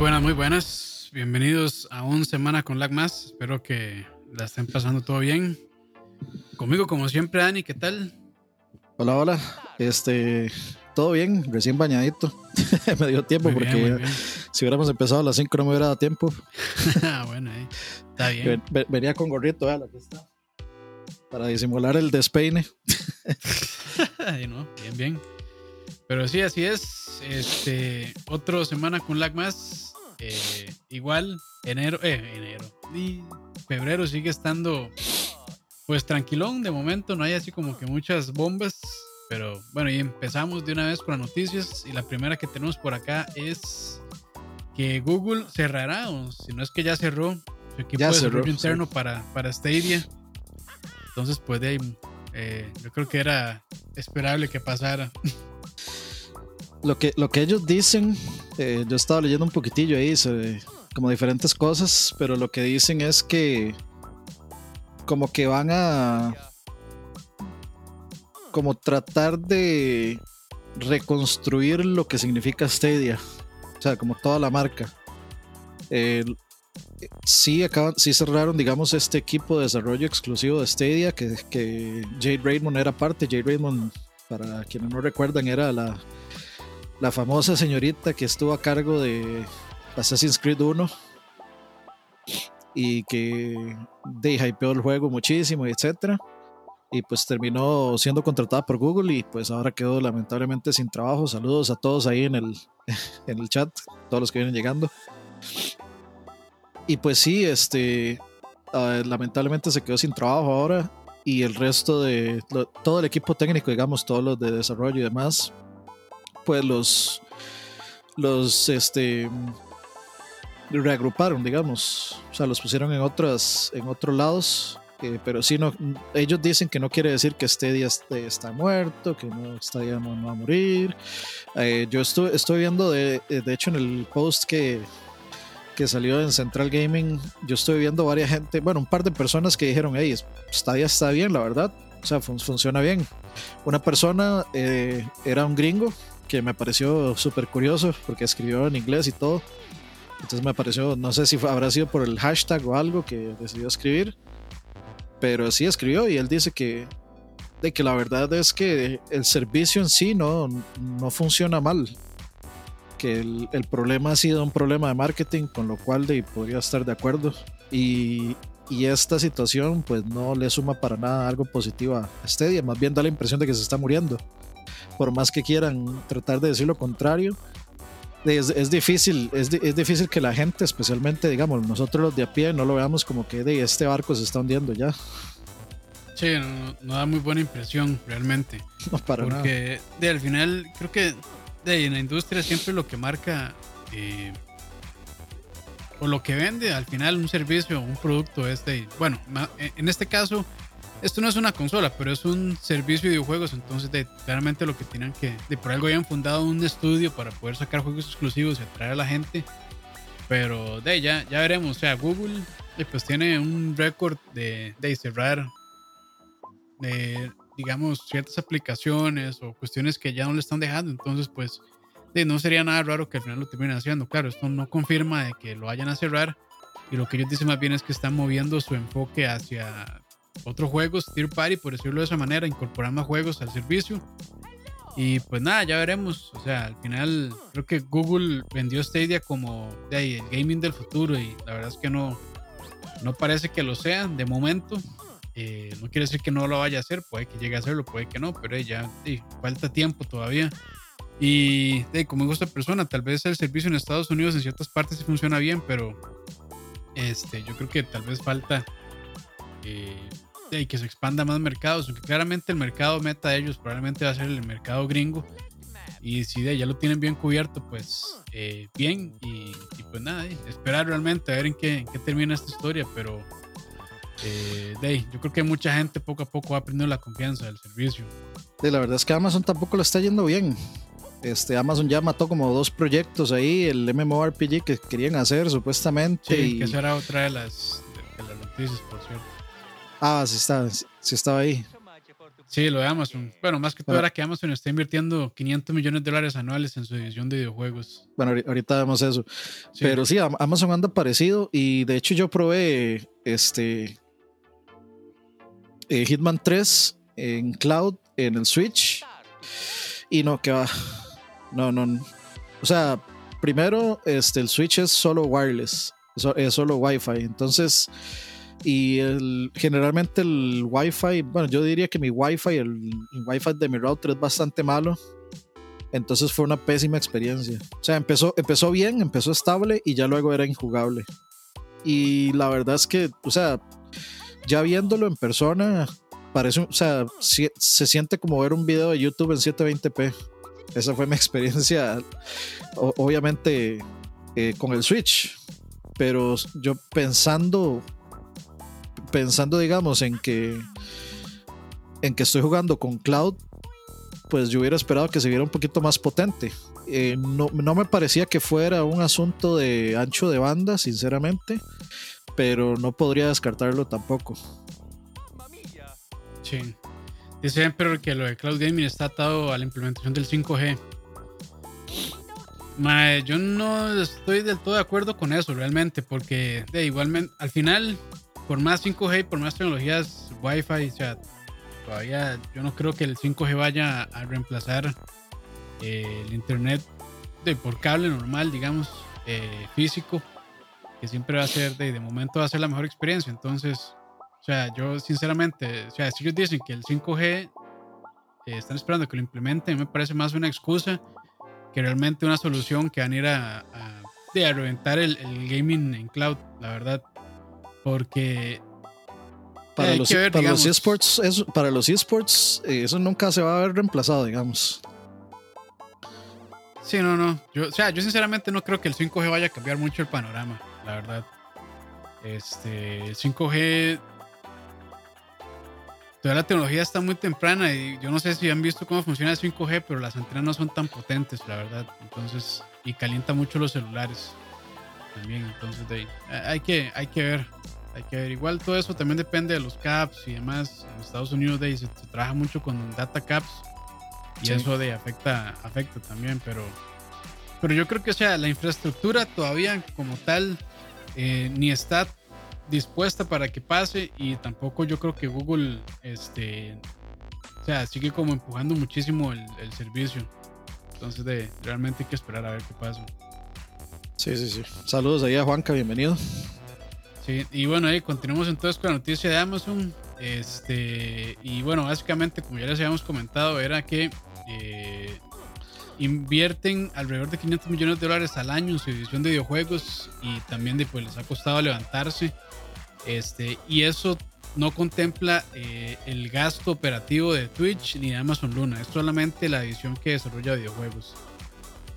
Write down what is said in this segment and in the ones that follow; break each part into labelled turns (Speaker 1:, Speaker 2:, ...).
Speaker 1: buenas, muy buenas. Bienvenidos a un semana con Lag Más. Espero que la estén pasando todo bien. Conmigo, como siempre, Dani, ¿qué tal?
Speaker 2: Hola, hola. Este, todo bien, recién bañadito. me dio tiempo porque si hubiéramos empezado a las 5 no me hubiera dado tiempo.
Speaker 1: Ah, bueno, eh. está bien.
Speaker 2: venía con gorrito, la que está. Para disimular el despeine.
Speaker 1: no, bien, bien. Pero sí, así es. Este, otro semana con lag más. Eh, igual, enero, eh, enero. Y febrero sigue estando pues tranquilón de momento, no hay así como que muchas bombas, pero bueno, y empezamos de una vez con las noticias y la primera que tenemos por acá es que Google cerrará, o si no es que ya cerró su equipo de desarrollo interno para, para Stadia. Entonces, pues de ahí, eh, yo creo que era esperable que pasara.
Speaker 2: Lo que, lo que ellos dicen, eh, yo estaba leyendo un poquitillo ahí sobre como diferentes cosas, pero lo que dicen es que como que van a como tratar de reconstruir lo que significa Stadia. O sea, como toda la marca. sí, acaban, sí cerraron, digamos, este equipo de desarrollo exclusivo de Stadia, que, que Jade Raymond era parte. Jade Raymond, para quienes no recuerdan, era la, la famosa señorita que estuvo a cargo de Assassin's Creed 1 y que de hypeó el juego muchísimo, etcétera. Y pues terminó siendo contratada por Google y pues ahora quedó lamentablemente sin trabajo. Saludos a todos ahí en el, en el chat, todos los que vienen llegando. Y pues sí, este, ah, lamentablemente se quedó sin trabajo ahora y el resto de todo el equipo técnico, digamos, todos los de desarrollo y demás, pues los, los, este, reagruparon, digamos. O sea, los pusieron en otras, en otros lados. Eh, pero sí, no, ellos dicen que no quiere decir que este día está muerto, que no está no, va a morir. Eh, yo estoy, estoy viendo, de, eh, de hecho, en el post que, que salió en Central Gaming, yo estoy viendo varias gente, bueno, un par de personas que dijeron, hey, Stadia está bien, la verdad. O sea, funciona bien. Una persona era un gringo que me pareció súper curioso porque escribió en inglés y todo. Entonces me pareció, no sé si habrá sido por el hashtag o algo que decidió escribir, pero sí escribió y él dice que, de que la verdad es que el servicio en sí no, no funciona mal, que el, el, problema ha sido un problema de marketing, con lo cual de, podría estar de acuerdo. Y, y esta situación pues no le suma para nada algo positivo a Stadia, más bien da la impresión de que se está muriendo. Por más que quieran tratar de decir lo contrario, es, difícil, es, es, difícil que la gente, especialmente, digamos, nosotros los de a pie, no lo veamos como que de este barco se está hundiendo ya.
Speaker 1: Sí, no, da muy buena impresión realmente. No, para Porque De, al final, creo que de, en la industria siempre lo que marca eh, o lo que vende, al final un servicio o un producto es de, bueno, en este caso esto no es una consola, pero es un servicio de videojuegos, entonces claramente lo que tienen que, de por algo habían fundado un estudio para poder sacar juegos exclusivos y atraer a la gente, pero de ya, ya veremos, o sea, Google pues tiene un récord de, de cerrar, de, digamos, ciertas aplicaciones o cuestiones que ya no le están dejando, entonces pues no sería nada raro que al final lo terminen haciendo, claro, esto no confirma de que lo vayan a cerrar, y lo que ellos dicen más bien es que están moviendo su enfoque hacia otros juegos, Tier Party, por decirlo de esa manera, incorporar más juegos al servicio. Y pues nada, ya veremos. O sea, al final creo que Google vendió Stadia como de el gaming del futuro y la verdad es que no, no parece que lo sea de momento. Eh, no quiere decir que no lo vaya a hacer, puede que llegue a hacerlo, puede que no, pero ya falta tiempo todavía. Y como gusta persona, tal vez el servicio en Estados Unidos en ciertas partes sí funciona bien, pero este, yo creo que tal vez falta y que se expanda más mercados, aunque claramente el mercado meta de ellos probablemente va a ser el mercado gringo. Y si de ya lo tienen bien cubierto, pues eh, bien. Y, pues nada, esperar realmente a ver en qué, en qué termina esta historia. Pero eh, de yo creo que mucha gente poco a poco va aprendiendo la confianza del servicio.
Speaker 2: De la verdad es que Amazon tampoco lo está yendo bien. Este, Amazon ya mató como dos proyectos ahí, el MMORPG que querían hacer supuestamente.
Speaker 1: Sí, que será otra de las, de las noticias, por cierto.
Speaker 2: Ah, sí, está, sí estaba ahí.
Speaker 1: Sí, lo de Amazon. Bueno, más que todo era que Amazon está invirtiendo 500 millones de dólares anuales en su división de videojuegos.
Speaker 2: Bueno, ahorita vemos eso. Pero sí, Amazon anda parecido y de hecho yo probé este eh, Hitman 3 en cloud, en el Switch. Y no, que va. No, no. O sea, primero, este, el Switch es solo wireless, es solo Wi-Fi. Entonces, y el, generalmente el Wi-Fi, bueno, yo diría que mi Wi-Fi, el, Wi-Fi de mi router es bastante malo. Entonces fue una pésima experiencia. O sea, empezó, empezó bien, empezó estable y ya luego era injugable. Y la verdad es que, o sea, ya viéndolo en persona, parece, o sea, se, siente como ver un video de YouTube en 720p. Esa fue mi experiencia, obviamente, eh, con el Switch. Pero yo pensando pensando, digamos, en que en que estoy jugando con Cloud, pues yo hubiera esperado que se viera un poquito más potente. Eh, no, me parecía que fuera un asunto de ancho de banda, sinceramente, pero no podría descartarlo tampoco.
Speaker 1: Sí. Dicen pero que lo de Cloud Gaming está atado a la implementación del 5G. yo no estoy del todo de acuerdo con eso realmente, porque de igualmente al final por más 5G, por más tecnologías Wi-Fi, o sea, todavía yo no creo que el 5G vaya a reemplazar eh, el internet de por cable normal, digamos, eh, físico, que siempre va a ser, de, de momento va a ser la mejor experiencia. Entonces, o sea, yo sinceramente, o sea, si ellos dicen que el 5G eh, están esperando que lo implementen, me parece más una excusa que realmente una solución que van a ir a, a, reventar el, el gaming en cloud, la verdad. Porque
Speaker 2: para, los, para los, esports, eso, para los esports, eh, eso nunca se va a ver reemplazado, digamos.
Speaker 1: Sí, no, no. Yo, o sea, yo sinceramente no creo que el 5G vaya a cambiar mucho el panorama, la verdad. Este, el 5G. Toda la tecnología está muy temprana y yo no sé si han visto cómo funciona el 5G, pero las antenas no son tan potentes, la verdad. Entonces, y calienta mucho los celulares también. Entonces, de hay, que, hay que ver. Hay que ver. Igual todo eso también depende de los caps y demás. En Estados Unidos de, se, trabaja mucho con data caps y eso de afecta, afecta también. Pero, pero yo creo que, o sea, la infraestructura todavía como tal eh, ni está dispuesta para que pase y tampoco yo creo que Google, este, o sea, sigue como empujando muchísimo el, el servicio. Entonces, de, realmente hay que esperar a ver qué pasa.
Speaker 2: Sí, sí, sí. Saludos ahí a Juanca, bienvenido.
Speaker 1: Y bueno, ahí continuamos entonces con la noticia de Amazon. Este, y bueno, básicamente, como ya les habíamos comentado, era que eh, invierten alrededor de 500 millones de dólares al año en su edición de videojuegos y también de, pues, les ha costado levantarse. Este, y eso no contempla eh, el gasto operativo de Twitch ni de Amazon Luna, es solamente la edición que desarrolla videojuegos.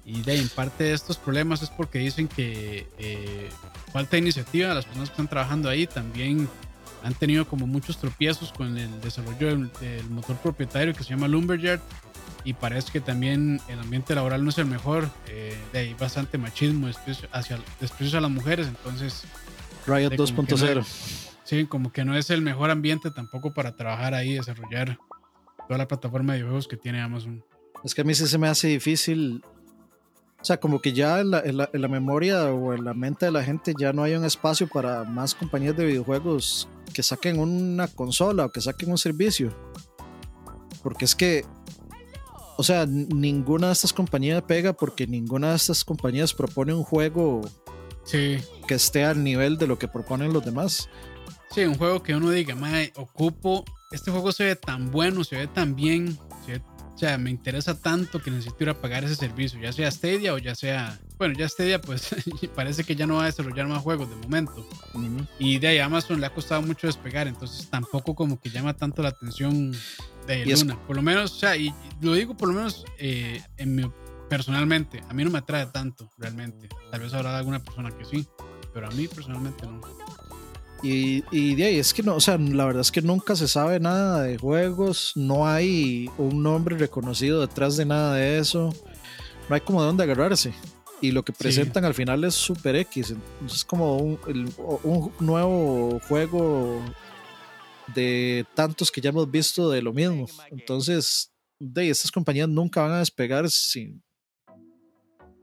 Speaker 1: Y de en parte de estos problemas es porque dicen que eh, falta iniciativa de las personas que están trabajando ahí. También han tenido como muchos tropiezos con el desarrollo del, motor propietario que se llama Lumberyard. Y parece que también el ambiente laboral no es el mejor. Eh, de ahí bastante machismo, desprecio hacia desprecios a las mujeres. Entonces,
Speaker 2: Riot 2.0.
Speaker 1: sí, como que no es el mejor ambiente tampoco para trabajar ahí, desarrollar toda la plataforma de videojuegos que tiene Amazon.
Speaker 2: Es que a mí sí se me hace difícil o sea, como que ya en la, memoria o en la mente de la gente ya no hay un espacio para más compañías de videojuegos que saquen una consola o que saquen un servicio. Porque es que, o sea, ninguna de estas compañías pega porque ninguna de estas compañías propone un juego que esté al nivel de lo que proponen los demás.
Speaker 1: Sí, un juego que uno diga, mae, ocupo, este juego se ve tan bueno, se ve tan bien, se ve o sea, me interesa tanto que necesito ir a pagar ese servicio, ya sea Stadia o ya sea. Bueno, ya Stadia, pues parece que ya no va a desarrollar más juegos de momento. Y de ahí Amazon le ha costado mucho despegar, entonces tampoco como que llama tanto la atención de Luna. Por lo menos, o sea, y lo digo por lo menos eh, en mi, personalmente, a mí no me atrae tanto realmente. Tal vez habrá alguna persona que sí, pero a mí personalmente no.
Speaker 2: Y, y de ahí es que no, o sea, la verdad es que nunca se sabe nada de juegos, no hay un nombre reconocido detrás de nada de eso, no hay como de dónde agarrarse. Y lo que presentan al final es Super X, es como un, un nuevo juego de tantos que ya hemos visto de lo mismo. Entonces, de estas compañías nunca van a despegar sin,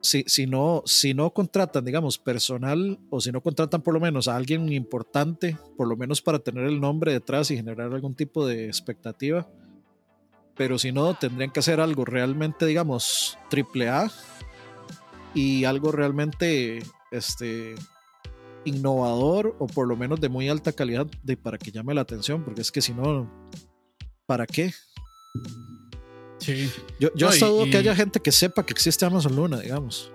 Speaker 2: si, si, no, si no contratan, digamos, personal o si no contratan por lo menos a alguien importante, por lo menos para tener el nombre detrás y generar algún tipo de expectativa. Pero si no, tendrían que hacer algo realmente, digamos, triple A y algo realmente este, innovador o por lo menos de muy alta calidad de, para que llame la atención, porque es que si no, ¿para qué?
Speaker 1: Sí.
Speaker 2: Yo, yo hasta dudo que haya gente que sepa que existe Amazon Luna, digamos.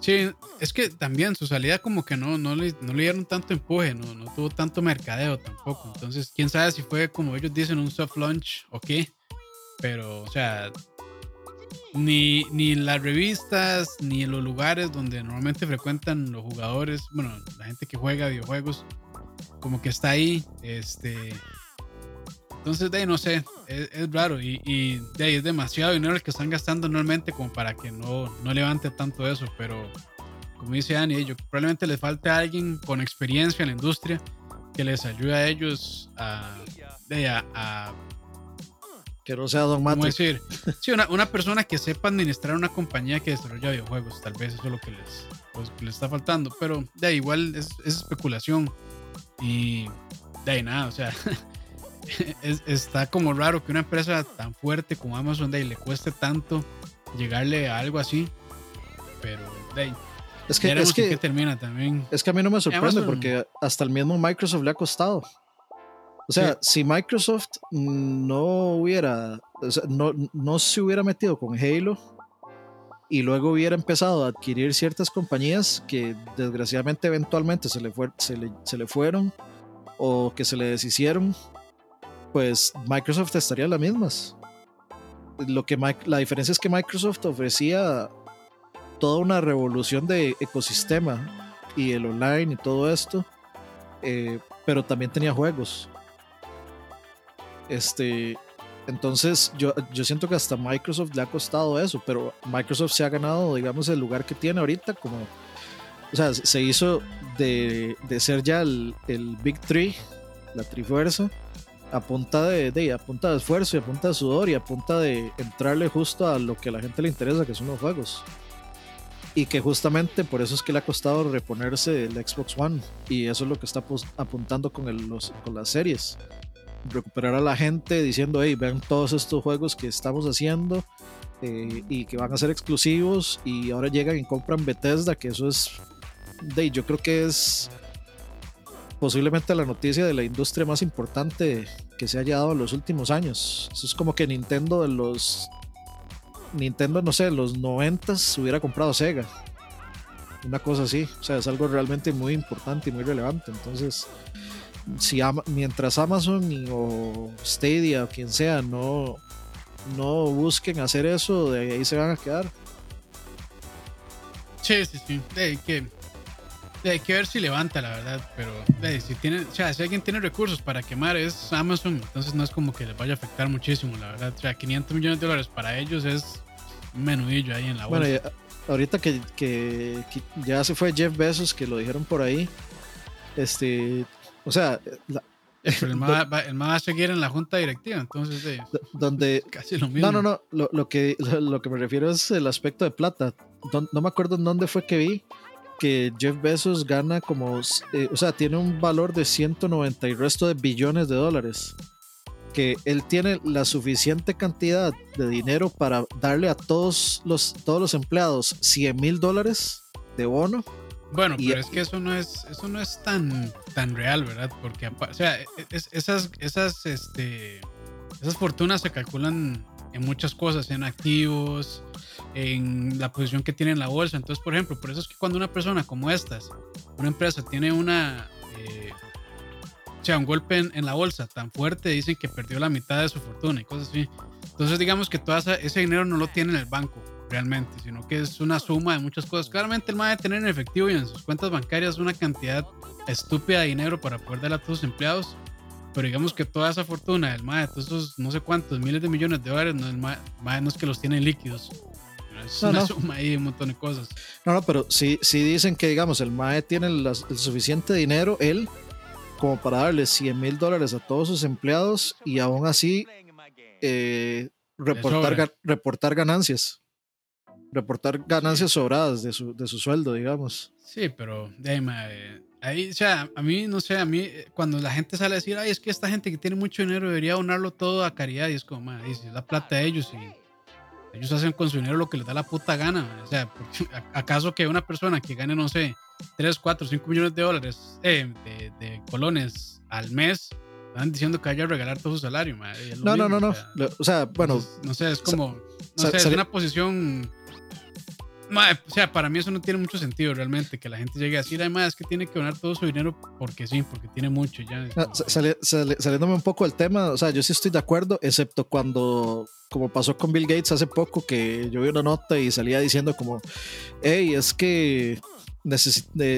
Speaker 1: Sí, es que también su salida como que no, no, le, no le dieron tanto empuje, no, no tuvo tanto mercadeo tampoco. Entonces, quién sabe si fue como ellos dicen un soft launch o qué. Pero, o sea, ni, ni las revistas, ni en los lugares donde normalmente frecuentan los jugadores, bueno, la gente que juega videojuegos, como que está ahí, este... Entonces, de ahí no sé, es, raro y, de ahí es demasiado dinero el que están gastando anualmente como para que no, no levante tanto eso, pero como dice Annie, yo, probablemente les falte alguien con experiencia en la industria que les ayude a ellos a, a
Speaker 2: que no sea Don
Speaker 1: decir? Sí, una, una, persona que sepa administrar una compañía que desarrolla videojuegos, tal vez eso es lo que les, pues, les está faltando, pero de ahí igual es, especulación y de ahí nada, o sea, está como raro que una empresa tan fuerte como Amazon ahí le cueste tanto llegarle a algo así, pero ahí.
Speaker 2: Es que, es que,
Speaker 1: termina también.
Speaker 2: Es que a mí no me sorprende porque hasta el mismo Microsoft le ha costado. O sea, si Microsoft no hubiera, no, no se hubiera metido con Halo y luego hubiera empezado a adquirir ciertas compañías que desgraciadamente eventualmente se le, fue, se le, se le fueron o que se le deshicieron, pues Microsoft estaría las mismas. Lo que la diferencia es que Microsoft ofrecía toda una revolución de ecosistema y el online y todo esto, eh, pero también tenía juegos. Este, entonces yo, yo siento que hasta Microsoft le ha costado eso, pero Microsoft se ha ganado, digamos, el lugar que tiene ahorita como, o sea, se hizo de, de ser ya el, el, Big Three, la Trifuerza, a punta de, de, a de esfuerzo y a de sudor y a de entrarle justo a lo que a la gente le interesa, que son los juegos. Y que justamente por eso es que le ha costado reponerse el Xbox One. Y eso es lo que está apuntando con, los, con las series recuperar a la gente diciendo, hey, vean todos estos juegos que estamos haciendo eh, y que van a ser exclusivos y ahora llegan y compran Bethesda, que eso es, de, yo creo que es posiblemente la noticia de la industria más importante que se haya dado en los últimos años. Eso es como que Nintendo de los... Nintendo, no sé, los 90 hubiera comprado Sega. Una cosa así. O sea, es algo realmente muy importante y muy relevante. Entonces, si mientras Amazon o Stadia o quien sea no, no busquen hacer eso, de ahí se van a quedar.
Speaker 1: Sí, sí, sí. Hay que, hay que ver si levanta, la verdad. Pero si, tiene, o sea, si alguien tiene recursos para quemar es Amazon, entonces no es como que les vaya a afectar muchísimo, la verdad. O sea, 500 millones de dólares para ellos es un menudillo ahí en la bolsa. Bueno,
Speaker 2: ahorita que, que, ya se fue Jeff Bezos, que lo dijeron por ahí, este o sea,
Speaker 1: el más va, a seguir en la junta directiva, entonces
Speaker 2: donde
Speaker 1: casi lo mismo.
Speaker 2: No, no, no, lo, lo, que, lo, que me refiero es el aspecto de plata. No, me acuerdo en dónde fue que vi que Jeff Bezos gana como, eh, o sea, tiene un valor de 190 y resto de billones de dólares. Que él tiene la suficiente cantidad de dinero para darle a todos los, todos los empleados 100 mil dólares de bono
Speaker 1: bueno, pero es que eso no es, eso no es tan, tan real, ¿verdad? Porque, o sea, e, e, esas, esas, este, esas fortunas se calculan en muchas cosas, en activos, en la posición que tiene en la bolsa. Entonces, por ejemplo, por eso es que cuando una persona como estas, una empresa tiene una, eh, o sea, un golpe en, la bolsa tan fuerte, dicen que perdió la mitad de su fortuna y cosas así. Entonces, digamos que todo ese dinero no lo tiene en el banco realmente, sino que es una suma de muchas cosas. Claramente el MAE tener en efectivo y en sus cuentas bancarias una cantidad estúpida de dinero para poder darle a sus empleados, pero digamos que toda esa fortuna del MAE, todos esos no sé cuántos miles de millones de dólares, no, el MAE, no es que los tiene líquidos. Es una suma ahí un montón de cosas.
Speaker 2: No, no, pero si, si dicen que, digamos, el MAE tiene el suficiente dinero, él, como para darle 100 mil dólares a todos sus empleados y aún así eh, reportar, reportar ganancias. Reportar ganancias sobradas de su, de su sueldo, digamos.
Speaker 1: Sí, pero de ahí, o sea, a mí, no sé, a mí, cuando la gente sale a decir, ay, es que esta gente que tiene mucho dinero debería donarlo todo a caridad, y es como, dice, es la plata de ellos y ellos hacen con su dinero lo que les da la puta gana. O sea, ¿acaso que una persona que gane, no sé, 3, 4, 5 millones de dólares, eh, de, colones al mes, están diciendo que vaya a regalar todo su salario?
Speaker 2: no, no, no, no, o sea, bueno.
Speaker 1: no sé, es como, no sé, es una posición o sea, para mí eso no tiene mucho sentido realmente, que la gente llegue a decir, además, es que tiene que donar todo su dinero porque sí, porque tiene mucho ya.
Speaker 2: saliéndome un poco del tema, o sea, yo sí estoy de acuerdo, excepto cuando, como pasó con Bill Gates hace poco, que yo vi una nota y salía diciendo como, hey, es que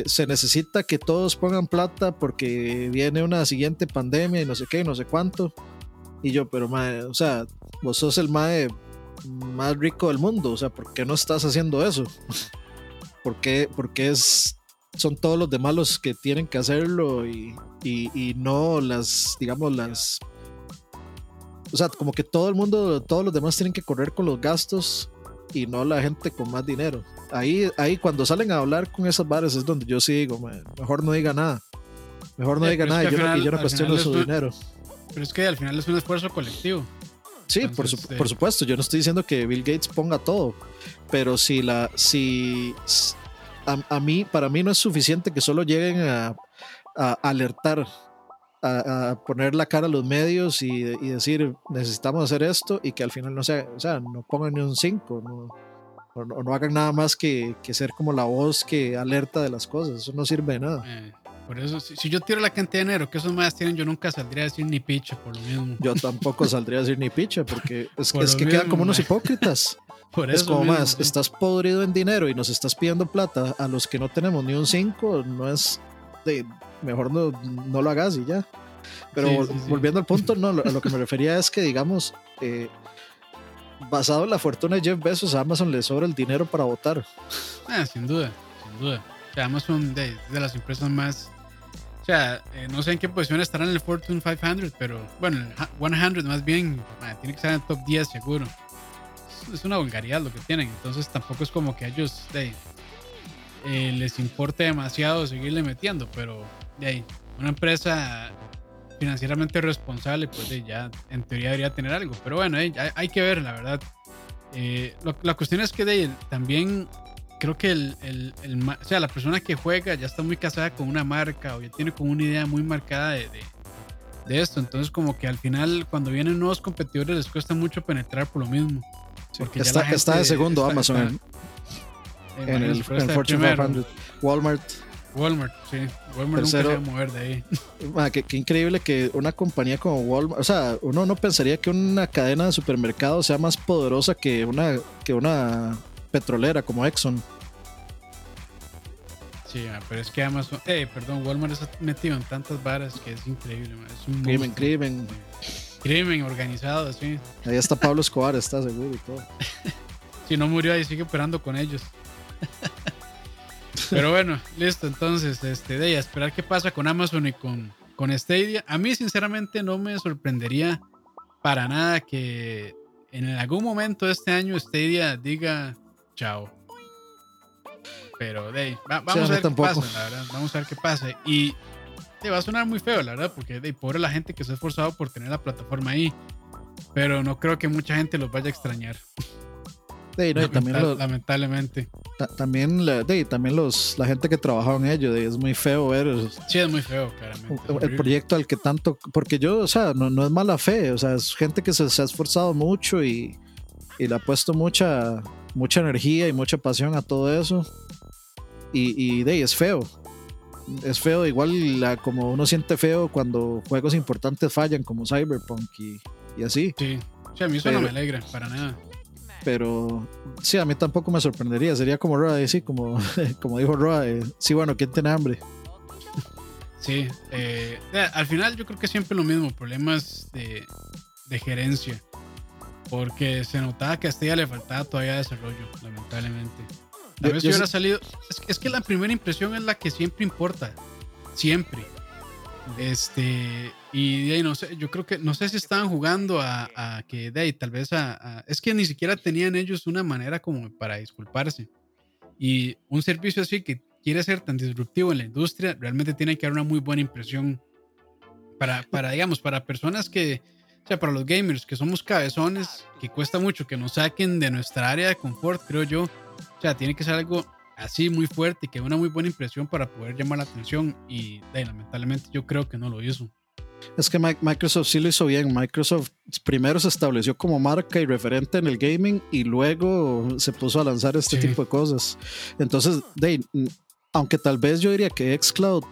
Speaker 2: se necesita que todos pongan plata porque viene una siguiente pandemia y no sé qué, no sé cuánto. Y yo, pero mae, o sea, vos sos el mae más rico del mundo. O sea, ¿por qué no estás haciendo eso? ¿Por qué, porque es, son todos los demás los que tienen que hacerlo y, y, no las, digamos, las... O sea, como que todo el mundo, todos los demás tienen que correr con los gastos y no la gente con más dinero. Ahí, ahí cuando salen a hablar con esas bares es donde yo sí digo, mejor no diga nada. Mejor no diga nada yo, y yo, no cuestiono su dinero.
Speaker 1: Pero es que al final es un esfuerzo colectivo.
Speaker 2: Sí, por, por, supuesto. Yo no estoy diciendo que Bill Gates ponga todo, pero si la, si a, mí, para mí no es suficiente que solo lleguen a, alertar, a, poner la cara a los medios y, decir necesitamos hacer esto y que al final no sea, o sea, no pongan ni un 5, no, o no, hagan nada más que, que, ser como la voz que alerta de las cosas. Eso no sirve de nada.
Speaker 1: Eh, por eso, si, yo tiro la cantidad de dinero que esos más tienen, yo nunca saldría a decir ni picha, por lo mismo.
Speaker 2: Yo tampoco saldría a decir ni picha, porque es, es que quedan como unos hipócritas. Por es como más, estás podrido en dinero y nos estás pidiendo plata a los que no tenemos ni un 5, no es de, mejor no, no lo hagas y ya. Pero volviendo al punto, no, a lo que me refería es que, digamos, eh, basado en la fortuna de Jeff Bezos, a Amazon le sobra el dinero para votar.
Speaker 1: Ah, sin duda, sin duda. Amazon de, de las empresas más eh, no sé en qué posición estarán en el Fortune 500, pero bueno, el 100 más bien, tiene que estar en el top 10 seguro. Es una vulgaridad lo que tienen, entonces tampoco es como que a ellos eh, les importe demasiado seguirle metiendo, pero de ahí, una empresa financieramente responsable, pues ya en teoría debería tener algo, pero bueno, hay, hay que ver, la verdad. Eh, la cuestión es que de, también creo que el, el, el, o sea, la persona que juega ya está muy casada con una marca o ya tiene como una idea muy marcada de, de, esto. Entonces, como que al final, cuando vienen nuevos competidores, les cuesta mucho penetrar por lo mismo.
Speaker 2: porque está, está de segundo Amazon en, el, Fortune 500. Walmart.
Speaker 1: Walmart, sí. Walmart nunca se va a mover de ahí.
Speaker 2: Ah, qué, increíble que una compañía como Walmart, o sea, uno no pensaría que una cadena de supermercados sea más poderosa que una, que una petrolera como Exxon.
Speaker 1: Sí, ah, pero es que Amazon, eh, perdón, Walmart está metido en tantas varas que es increíble. Es
Speaker 2: un crimen, crimen.
Speaker 1: Crimen organizado, sí.
Speaker 2: Ahí está Pablo Escobar, está seguro y todo.
Speaker 1: si no murió ahí, sigue operando con ellos. Pero bueno, listo. Entonces, este, de ella, esperar qué pasa con Amazon y con, con Stadia. A mí, sinceramente, no me sorprendería para nada que en algún momento de este año Stadia diga chao. Pero de vamos a ver qué pasa, la verdad. Vamos a ver qué pasa. Y va a sonar muy feo, la verdad, porque de pobre la gente que se ha esforzado por tener la plataforma ahí. Pero no creo que mucha gente los vaya a extrañar. también lamentablemente.
Speaker 2: también, la, también los, la gente que trabajaba en ello, es muy feo ver.
Speaker 1: Sí, es muy feo, claramente.
Speaker 2: El, proyecto al que tanto. Porque yo, o sea, no, no es mala fe, o sea, es gente que se, se ha esforzado mucho y, y le ha puesto mucha, mucha energía y mucha pasión a todo eso. Y, y de es feo. Es feo, igual la, como uno siente feo cuando juegos importantes fallan, como Cyberpunk y, así.
Speaker 1: Sí, a mí eso no me alegra, para nada.
Speaker 2: Pero sí, a mí tampoco me sorprendería. Sería como Roa, sí, como, como dijo Roa, eh, sí, bueno, ¿quién tiene hambre?
Speaker 1: Sí, eh, al final yo creo que siempre lo mismo, problemas de, de gerencia. Porque se notaba que a Estella le faltaba todavía desarrollo, lamentablemente. Tal vez hubiera salido. Es, es, que la primera impresión es la que siempre importa. Siempre. Este, y de ahí no sé, yo creo que, no sé si estaban jugando a, que de ahí tal vez a, es que ni siquiera tenían ellos una manera como para disculparse. Y un servicio así que quiere ser tan disruptivo en la industria, realmente tiene que dar una muy buena impresión para, para digamos, para personas que, sea, para los gamers que somos cabezones, que cuesta mucho que nos saquen de nuestra área de confort, creo yo. O sea, tiene que ser algo así muy fuerte y que una muy buena impresión para poder llamar la atención y lamentablemente yo creo que no lo hizo.
Speaker 2: Es que Microsoft sí lo hizo bien. Microsoft primero se estableció como marca y referente en el gaming y luego se puso a lanzar este tipo de cosas. Entonces, aunque tal vez yo diría que Xcloud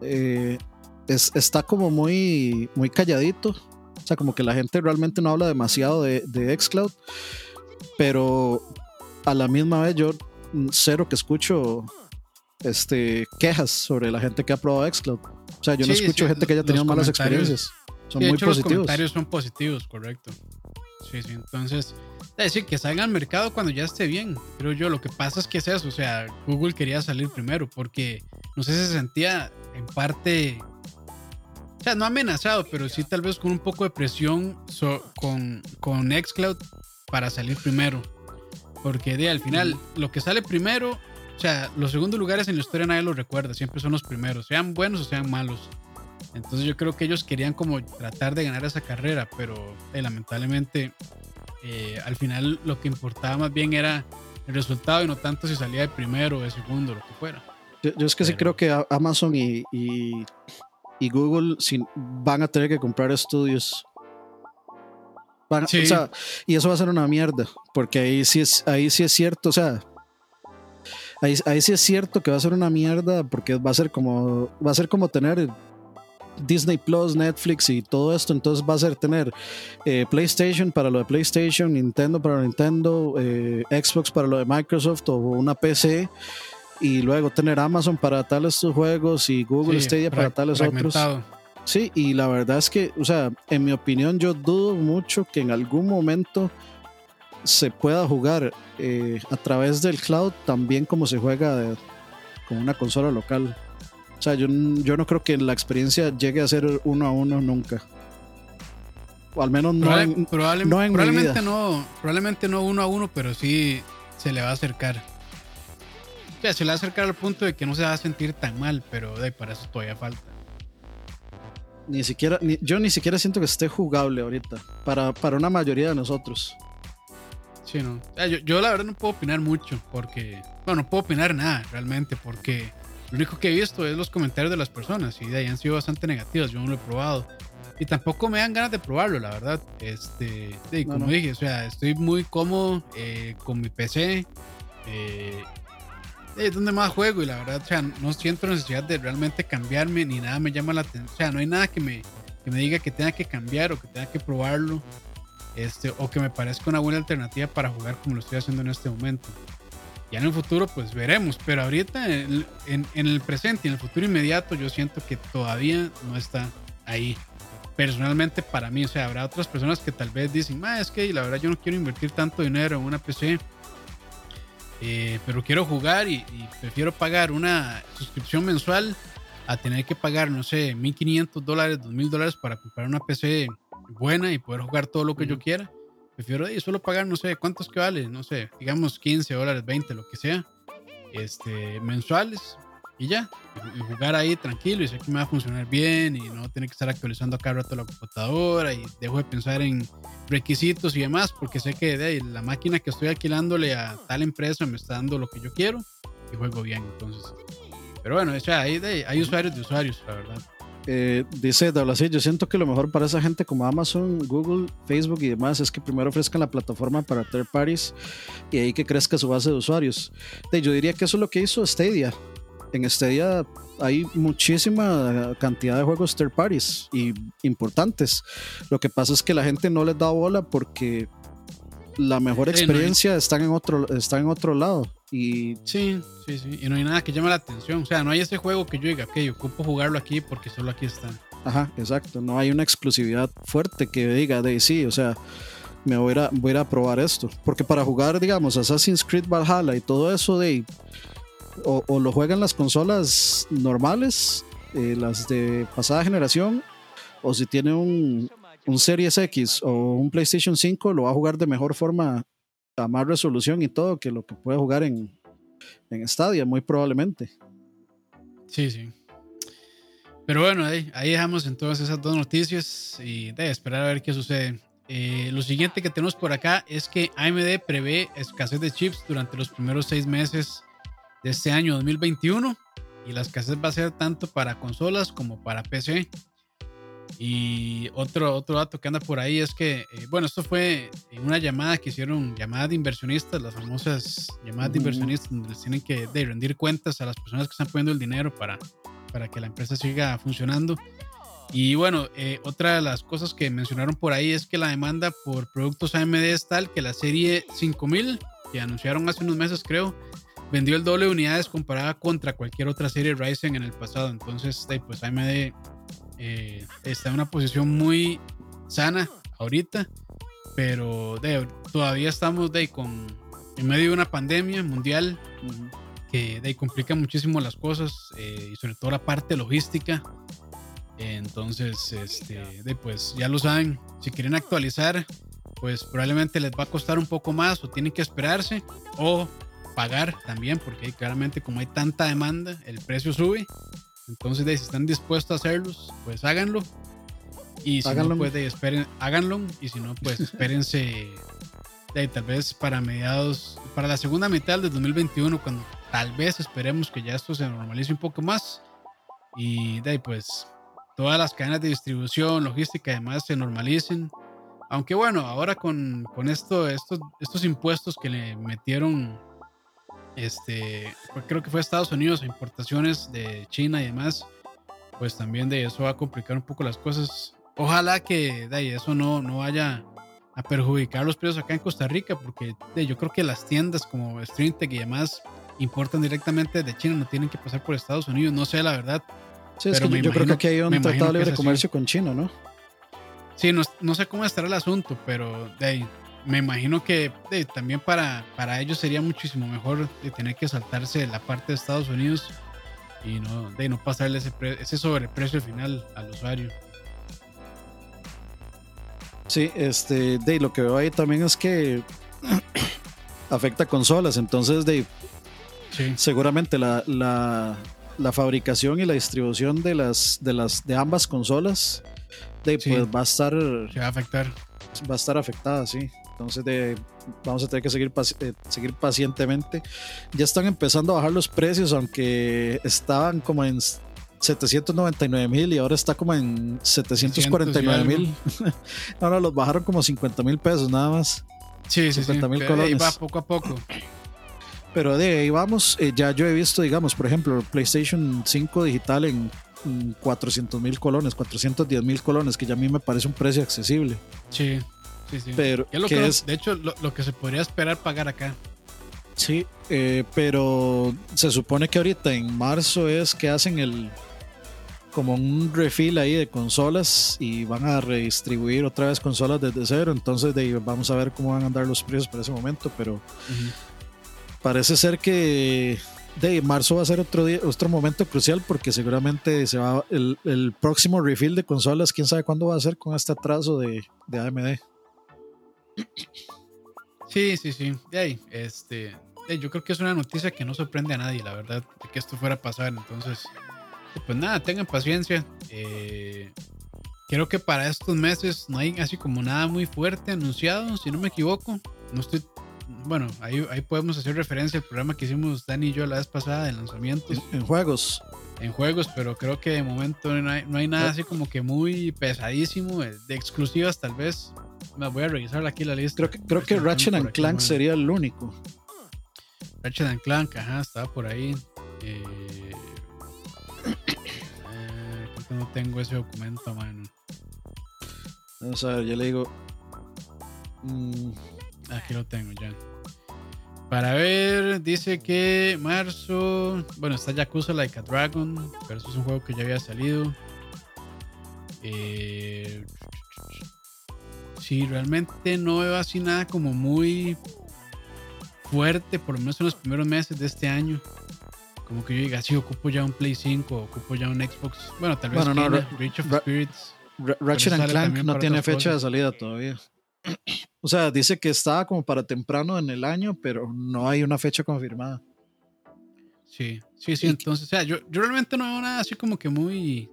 Speaker 2: eh, es, está como muy, muy calladito, sea, como que la gente realmente no habla demasiado de, de Xcloud, pero a la misma vez yo cero que escucho este, quejas sobre la gente que ha probado Xcloud. O sea, yo no escucho gente que haya tenido malas experiencias. Son muy positivos. Los
Speaker 1: comentarios son positivos, correcto. Sí, sí. Entonces, es decir, que salga al mercado cuando ya esté bien. Pero yo lo que pasa es que es eso. O sea, Google quería salir primero porque no sé si se sentía en parte. Sea, no amenazado, pero sí tal vez con un poco de presión con, con Xcloud para salir primero. Porque de, al final, lo que sale primero, o sea, los segundos lugares en la historia nadie los recuerda, siempre son los primeros, sean buenos o sean malos. Entonces yo creo que ellos querían como tratar de ganar esa carrera, pero eh, lamentablemente eh, al final lo que importaba más bien era el resultado y no tanto si salía de primero o de segundo, lo que fuera.
Speaker 2: Yo, es que sí creo que Amazon y, y, y Google van a tener que comprar estudios. Y eso va a ser una mierda, porque ahí sí es, ahí sí es cierto, o sea, ahí, ahí sí es cierto que va a ser una mierda, porque va a ser como, va a ser como tener Disney Plus, Netflix y todo esto, entonces va a ser tener eh, PlayStation para lo de PlayStation, Nintendo para Nintendo, eh, Xbox para lo de Microsoft o una PC y luego tener Amazon para tales juegos y Google Stadia para tales otros. Sí, y la verdad es que, o sea, en mi opinión yo dudo mucho que en algún momento se pueda jugar eh, a través del cloud también como se juega con una consola local. O sea, yo, yo no creo que la experiencia llegue a ser uno a uno nunca. O al menos no, en,
Speaker 1: probablemente no, probablemente no uno a uno, pero sí se le va a acercar. O sea, se le va a acercar al punto de que no se va a sentir tan mal, pero de, para eso todavía falta
Speaker 2: ni siquiera, yo ni siquiera siento que esté jugable ahorita para, para una mayoría de nosotros.
Speaker 1: Sí, no. Yo, la verdad no puedo opinar mucho porque, bueno, no puedo opinar nada realmente porque lo único que he visto es los comentarios de las personas y de ahí han sido bastante negativos. Yo no lo he probado y tampoco me dan ganas de probarlo, la verdad. Este, como dije, o sea, estoy muy cómodo eh, con mi PC. Eh, es donde más juego y la verdad, o sea, no siento necesidad de realmente cambiarme ni nada me llama la atención. O sea, no hay nada que me, que me diga que tenga que cambiar o que tenga que probarlo. Este, o que me parezca una buena alternativa para jugar como lo estoy haciendo en este momento. Ya en el futuro, pues veremos. Pero ahorita, en, el presente y en el futuro inmediato, yo siento que todavía no está ahí. Personalmente, para mí, o sea, habrá otras personas que tal vez dicen, es que la verdad yo no quiero invertir tanto dinero en una PC eh, pero quiero jugar y, prefiero pagar una suscripción mensual a tener que pagar, no sé, 1500 dólares, 2000 dólares para comprar una PC buena y poder jugar todo lo que yo quiera. Prefiero solo pagar, no sé, cuántos que vale, no sé, digamos 15 dólares, 20, lo que sea, este, mensuales y ya, y jugar ahí tranquilo y sé que me va a funcionar bien y no tener que estar actualizando cada rato la computadora y dejo de pensar en requisitos y demás porque sé que de la máquina que estoy alquilándole a tal empresa me está dando lo que yo quiero y juego bien entonces. Pero bueno, o sea, hay, hay usuarios de usuarios, la verdad.
Speaker 2: Eh, dice así, yo siento que lo mejor para esa gente como Amazon, Google, Facebook y demás es que primero ofrezcan la plataforma para third parties y ahí que crezca su base de usuarios. yo diría que eso es lo que hizo Stadia en Stadia hay muchísima cantidad de juegos third parties y importantes. Lo que pasa es que la gente no les da bola porque la mejor experiencia está, en otro, está en otro lado. Y...
Speaker 1: Sí, sí, sí. Y no hay nada que llame la atención. O sea, no hay ese juego que yo diga, ok, ocupo jugarlo aquí porque solo aquí está.
Speaker 2: Ajá, exacto. No hay una exclusividad fuerte que diga de sí, o sea, me voy a, voy a probar esto. Porque para jugar, digamos, Assassin's Creed Valhalla y todo eso de o, lo juegan las consolas normales eh, las de pasada generación, o si tiene un, un Series X o un PlayStation 5, lo va a jugar de mejor forma, a más resolución y todo, que lo que puede jugar en, en Stadia, muy probablemente.
Speaker 1: Sí, sí. Pero bueno, ahí, ahí dejamos entonces esas dos noticias y de esperar a ver qué sucede. Eh, lo siguiente que tenemos por acá es que AMD prevé escasez de chips durante los primeros seis meses de este año 2021 y la escasez va a ser tanto para consolas como para PC. Y otro, otro dato que anda por ahí es que, eh, bueno, esto fue en una llamada que hicieron, llamada de inversionistas, las famosas llamadas de inversionistas, donde les tienen que rendir cuentas a las personas que están poniendo el dinero para, para que la empresa siga funcionando. Y bueno, eh, otra de las cosas que mencionaron por ahí es que la demanda por productos AMD es tal que la serie 5000, que anunciaron hace unos meses creo, vendió el doble de unidades comparada contra cualquier otra serie Ryzen en el pasado. Entonces, pues AMD eh, está en una posición muy sana ahorita, pero todavía estamos de, con, en medio de una pandemia mundial que de, complica muchísimo las cosas eh, y sobre todo la parte logística. Entonces, este, de, pues ya lo saben, si quieren actualizar, pues probablemente les va a costar un poco más o tienen que esperarse o pagar también, porque claramente como hay tanta demanda, el precio sube. Entonces, si están dispuestos a hacerlos, pues háganlo. Y si no, pues esperen, háganlo. Y si no, pues espérense de, tal vez para mediados, para la segunda mitad del 2021, cuando tal vez esperemos que ya esto se normalice un poco más. Y de ahí, pues todas las cadenas de distribución, logística y demás se normalicen. Aunque bueno, ahora con, con esto, estos, estos impuestos que le metieron, este, creo que fue Estados Unidos a importaciones de China y demás, pues también de eso va a complicar un poco las cosas. Ojalá que de ahí eso no, no vaya a perjudicar los precios acá en Costa Rica, porque de, yo creo que las tiendas como StreamTech y demás importan directamente de China, no tienen que pasar por Estados Unidos, no sé la verdad
Speaker 2: Sí, es que yo, creo que aquí hay un tratado libre de comercio con China, ¿no?
Speaker 1: Sí, no, sé cómo estará el asunto, pero de me imagino que también para, para ellos sería muchísimo mejor de tener que saltarse la parte de Estados Unidos y no, de no pasarle ese, ese sobreprecio final al usuario.
Speaker 2: Sí, este, de lo que veo ahí también es que afecta consolas, entonces de seguramente la, la fabricación y la distribución de las de las de ambas consolas de, pues va a estar
Speaker 1: va a afectar.
Speaker 2: va a estar afectada sí entonces de, vamos a tener que seguir eh, seguir pacientemente. Ya están empezando a bajar los precios aunque estaban como en 799 mil y ahora está como en 749 mil. ahora los bajaron como 50 mil pesos nada más.
Speaker 1: Sí, 50 mil colones va poco a poco.
Speaker 2: Pero de ahí vamos, eh, ya yo he visto, digamos, por ejemplo, PlayStation 5 digital en 400 mil colones, 410 mil colones, que ya a mí me parece un precio accesible.
Speaker 1: Sí, sí, sí.
Speaker 2: Pero,
Speaker 1: que, es, de hecho, lo, que se podría esperar pagar acá.
Speaker 2: Sí, eh, pero se supone que ahorita en marzo es que hacen el como un refill ahí de consolas y van a redistribuir otra vez consolas desde cero. Entonces de, vamos a ver cómo van a andar los precios para ese momento, pero parece ser que de marzo va a ser otro día, otro momento crucial porque seguramente se va el, el, próximo refill de consolas, quién sabe cuándo va a ser con este atraso de, de AMD.
Speaker 1: Sí, sí, sí. De ahí, este, yo creo que es una noticia que no sorprende a nadie, la verdad, de que esto fuera a pasar. Entonces, pues nada, tengan paciencia. Eh, creo que para estos meses no hay así como nada muy fuerte anunciado, si no me equivoco. No estoy bueno, ahí, ahí podemos hacer referencia al programa que hicimos Dani y yo la vez pasada de lanzamientos.
Speaker 2: En, juegos.
Speaker 1: En juegos, pero creo que de momento no hay, no hay nada así como que muy pesadísimo, de exclusivas tal vez. Me voy a revisar aquí la lista.
Speaker 2: Creo que, creo que Ratchet and Clank sería el único.
Speaker 1: Ratchet and Clank, ajá, estaba por ahí. Eh, eh, creo que no tengo ese documento, mano.
Speaker 2: Vamos a ver, ya le digo. Mm,
Speaker 1: Aquí lo tengo ya. Para ver, dice que marzo. Bueno, está Yakuza Like a Dragon. Pero eso es un juego que ya había salido. Eh, sí, realmente no veo así nada como muy fuerte, por lo menos en los primeros meses de este año. como que yo diga, sí, ocupo ya un Play 5, ocupo ya un Xbox. Bueno, tal vez bueno, no, Reach of Spirits.
Speaker 2: Ratchet and Clank no tiene fecha de salida todavía. O sea, dice que está como para temprano en el año, pero no hay una fecha confirmada.
Speaker 1: Sí, sí, sí. Entonces, o sea, yo, yo realmente no veo nada así como que muy.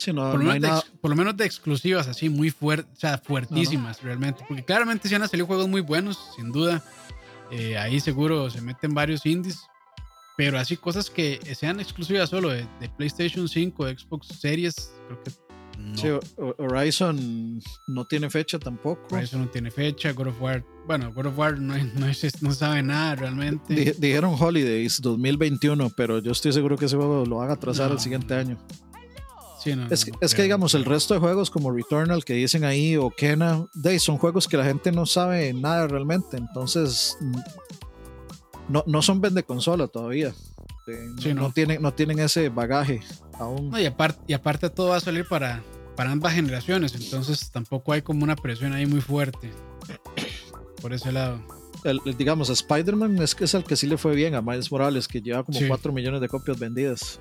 Speaker 2: Sí, no,
Speaker 1: por,
Speaker 2: lo
Speaker 1: menos de, por, lo menos de, exclusivas, así muy fuertes, o sea, fuertísimas realmente. Porque claramente sí han salido juegos muy buenos, sin duda. Eh, ahí seguro se meten varios indies. Pero así cosas que sean exclusivas solo de, de PlayStation 5, Xbox Series, creo que
Speaker 2: Sí, Horizon no tiene fecha tampoco.
Speaker 1: Horizon no tiene fecha. God of War, bueno, God of War no, no, sabe nada realmente.
Speaker 2: dijeron Holidays 2021, pero yo estoy seguro que ese juego lo van a trazar el siguiente año.
Speaker 1: Sí,
Speaker 2: es, que, es que digamos, el resto de juegos como Returnal que dicen ahí o Kena, son juegos que la gente no sabe nada realmente. Entonces, no, no son vende consola todavía. no, no, tienen, no tienen ese bagaje aún.
Speaker 1: y, aparte, y aparte todo va a salir para, para ambas generaciones, entonces tampoco hay como una presión ahí muy fuerte por ese lado.
Speaker 2: El, digamos, Spider-Man es que es el que sí le fue bien a Miles Morales, que lleva como 4 millones de copias vendidas.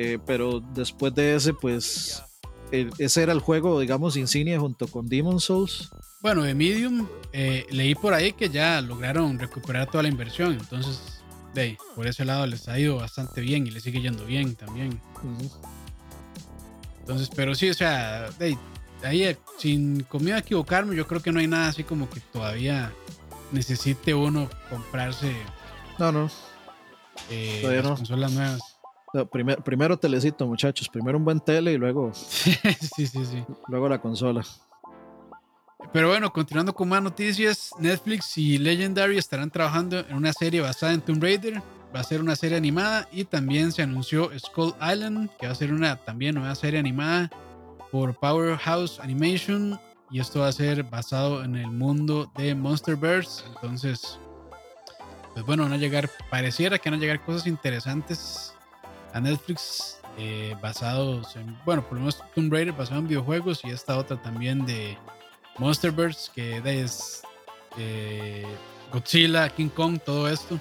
Speaker 2: Eh, pero después de ese, pues, ese era el juego, digamos, insignia junto con Demon Souls.
Speaker 1: Bueno, de Medium, eh, leí por ahí que ya lograron recuperar toda la inversión, entonces por ese lado les ha ido bastante bien y le sigue yendo bien también. Entonces, pero sí, o sea, ahí eh, sin comida a equivocarme, yo creo que no hay nada así como que todavía necesite uno comprarse.
Speaker 2: No, no.
Speaker 1: Eh, las consolas nuevas.
Speaker 2: Primero, primero telecito, muchachos. Primero un buen tele y luego.
Speaker 1: sí, sí, sí.
Speaker 2: Luego la consola.
Speaker 1: Pero bueno, continuando con más noticias, Netflix y Legendary estarán trabajando en una serie basada en Tomb Raider. Va a ser una serie animada y también se anunció Skull Island, que va a ser una también nueva serie animada por Powerhouse Animation. Y esto va a ser basado en el mundo de Monsterverse. Entonces, pues bueno, van a llegar, pareciera que van a llegar cosas interesantes a Netflix eh, basados en, bueno, por lo menos Tomb Raider basado en videojuegos y esta otra también de Monsterverse, que es eh, Godzilla, King Kong, todo esto.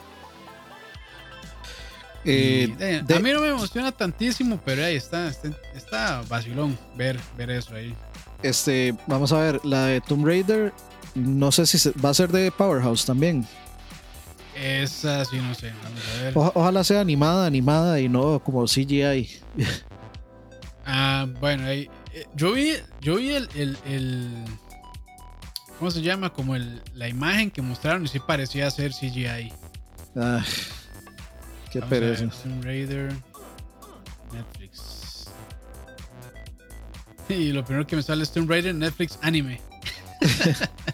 Speaker 2: Eh,
Speaker 1: eh, a mí no me emociona tantísimo, pero ahí está, está, vacilón ver, ver eso ahí.
Speaker 2: Este, vamos a ver, la de Tomb Raider, no sé si va a ser de Powerhouse también.
Speaker 1: Esa sí, no sé. Vamos a ver.
Speaker 2: ojalá sea animada, animada y no como CGI.
Speaker 1: ah, bueno, ahí, yo vi, yo vi el ¿Cómo se llama? Como el, la imagen que mostraron y sí parecía ser CGI.
Speaker 2: Ah, qué pereza.
Speaker 1: Tomb Raider, Netflix. Y lo primero que me sale es Tomb Raider, Netflix, anime.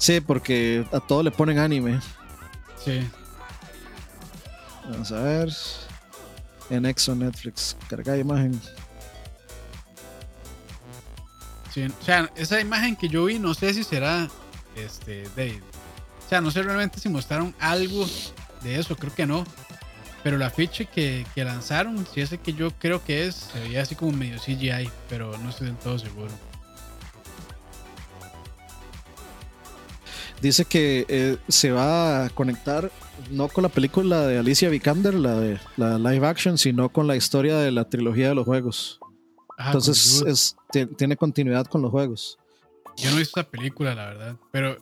Speaker 2: sí, porque a todo le ponen anime.
Speaker 1: Sí.
Speaker 2: Vamos a ver. En Exo Netflix. Carga imagen
Speaker 1: o sea, esa imagen que yo vi, no sé si será este de, o sea, no sé realmente si mostraron algo de eso, creo que no. Pero la ficha que, que lanzaron, si ese que yo creo que es, se veía así como medio CGI, pero no estoy del todo seguro.
Speaker 2: Dice que eh, se va a conectar no con la película de Alicia Vikander, la de la live action, sino con la historia de la trilogía de los juegos. Entonces es, tiene continuidad con los juegos.
Speaker 1: Yo no he visto esa película, la verdad. Pero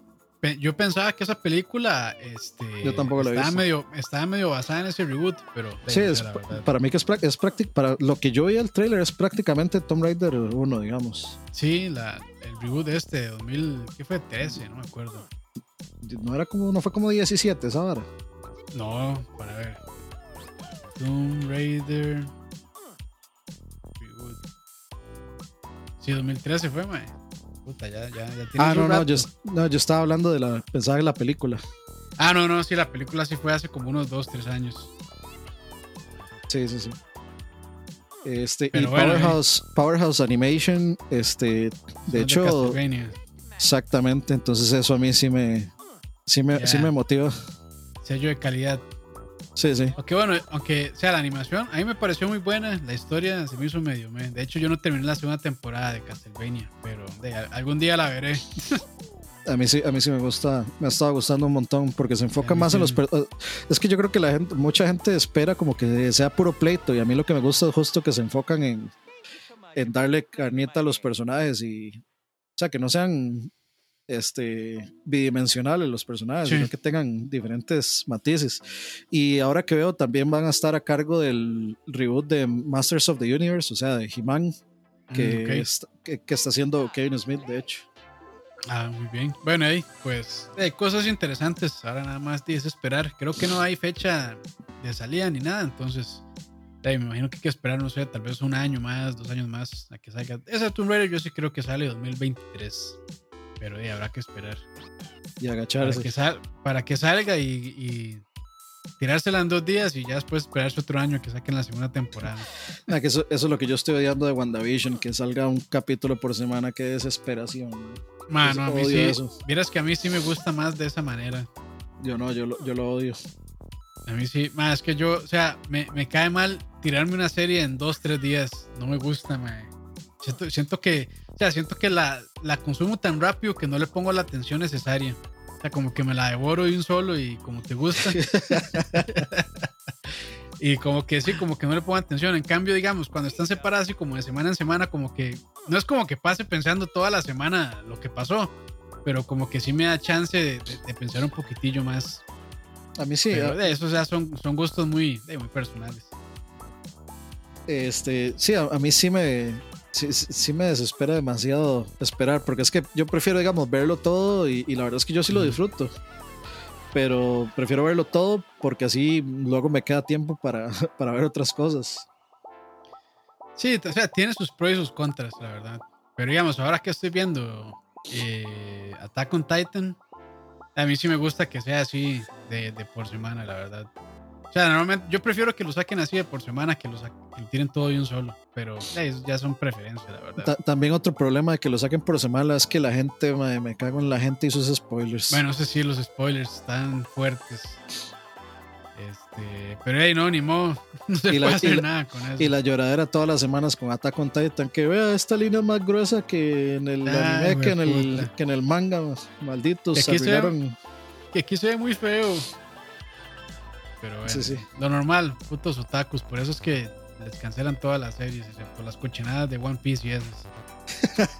Speaker 1: yo pensaba que esa película este,
Speaker 2: yo tampoco la
Speaker 1: estaba, medio, estaba medio basada en ese reboot, pero...
Speaker 2: Sí, es, para mí que es, es práctico, para lo que yo vi el trailer es prácticamente Tomb Raider 1, digamos.
Speaker 1: Sí, la, el reboot este de 2000, ¿qué fue? 13, no me acuerdo.
Speaker 2: No era como, no fue como 17, ¿sabes?
Speaker 1: No, para ver. Tomb Raider 2013 fue, mae. Puta, ya, ya, ya
Speaker 2: Ah, no, no yo, no, yo estaba hablando de la. Pensaba en la película.
Speaker 1: Ah, no, no, sí, la película sí fue hace como unos 2, 3 años.
Speaker 2: Sí, sí, sí. Este, y Powerhouse, eh. Powerhouse Animation, este, de hecho. Exactamente, entonces eso a mí sí me. Sí me, sí me motiva.
Speaker 1: Sello de calidad.
Speaker 2: Sí, sí.
Speaker 1: Aunque bueno, aunque sea la animación, a mí me pareció muy buena. La historia se me hizo medio. De hecho, yo no terminé la segunda temporada de Castlevania, pero algún día la veré.
Speaker 2: A mí sí, a mí sí me gusta, me ha estado gustando un montón porque se enfoca más en los... Eh, es que yo creo que la gente, mucha gente espera como que sea puro pleito y a mí lo que me gusta es justo que se enfocan en, en darle carnita a los personajes y... O sea, que no sean este, bidimensionales los personajes, sino que tengan diferentes matices. Y ahora que veo, también van a estar a cargo del reboot de Masters of the Universe, o sea, de He-Man, que, mm, que, está haciendo Kevin Smith, de hecho.
Speaker 1: Ah, muy bien. Bueno, ahí, pues, hay cosas interesantes. Ahora nada más tienes esperar. Creo que no hay fecha de salida ni nada, entonces. Me imagino que hay que esperar, no sé, tal vez un año más, dos años más a que salga. Ese Tomb Raider yo sí creo que sale 2023. Pero habrá que esperar.
Speaker 2: Y agacharse.
Speaker 1: Para que, salga y, tirársela en dos días y ya después esperarse otro año que saquen la segunda temporada.
Speaker 2: Que eso, es lo que yo estoy odiando de WandaVision, que salga un capítulo por semana, qué desesperación.
Speaker 1: Mano, a mí sí. Eso. que a mí sí me gusta más de esa manera.
Speaker 2: Yo no, yo lo, yo lo odio.
Speaker 1: A mí sí, más es que yo, o sea, me, me, cae mal tirarme una serie en dos, tres días. No me gusta, man. Siento, siento que, o sea, siento que la, la consumo tan rápido que no le pongo la atención necesaria. O sea, como que me la devoro de un solo y como te gusta. y como que sí, como que no le pongo atención. En cambio, digamos, cuando están separadas y como de semana en semana, como que no es como que pase pensando toda la semana lo que pasó, pero como que sí me da chance de, pensar un poquitillo más.
Speaker 2: A mí sí.
Speaker 1: Pero eso, o sea, son, son gustos muy, muy personales.
Speaker 2: Este, sí, a mí sí me, sí, sí, me desespera demasiado esperar, porque es que yo prefiero, digamos, verlo todo y, la verdad es que yo sí lo disfruto. Pero prefiero verlo todo porque así luego me queda tiempo para, para ver otras cosas.
Speaker 1: Sí, o sea, tiene sus pros y sus contras, la verdad. Pero digamos, ahora que estoy viendo eh, Attack on Titan, a mí sí me gusta que sea así de, de por semana, la verdad. O sea, normalmente yo prefiero que lo saquen así de por semana que lo, tiren todo de un solo, pero ya son preferencias, la verdad.
Speaker 2: también otro problema de que lo saquen por semana es que la gente, me cago en la gente y sus spoilers.
Speaker 1: Bueno, no sé si los spoilers están fuertes. Este, pero hey, no, ni modo. No se puede hacer nada con eso.
Speaker 2: Y la lloradera todas las semanas con Attack on Titan, que vea, esta línea es más gruesa que en el anime, que en el, que en el manga, malditos.
Speaker 1: Que aquí, que aquí se ve muy feo. Pero bueno, lo normal, putos otakus. Por eso es que les cancelan todas las series, por las cochinadas de One Piece y esas.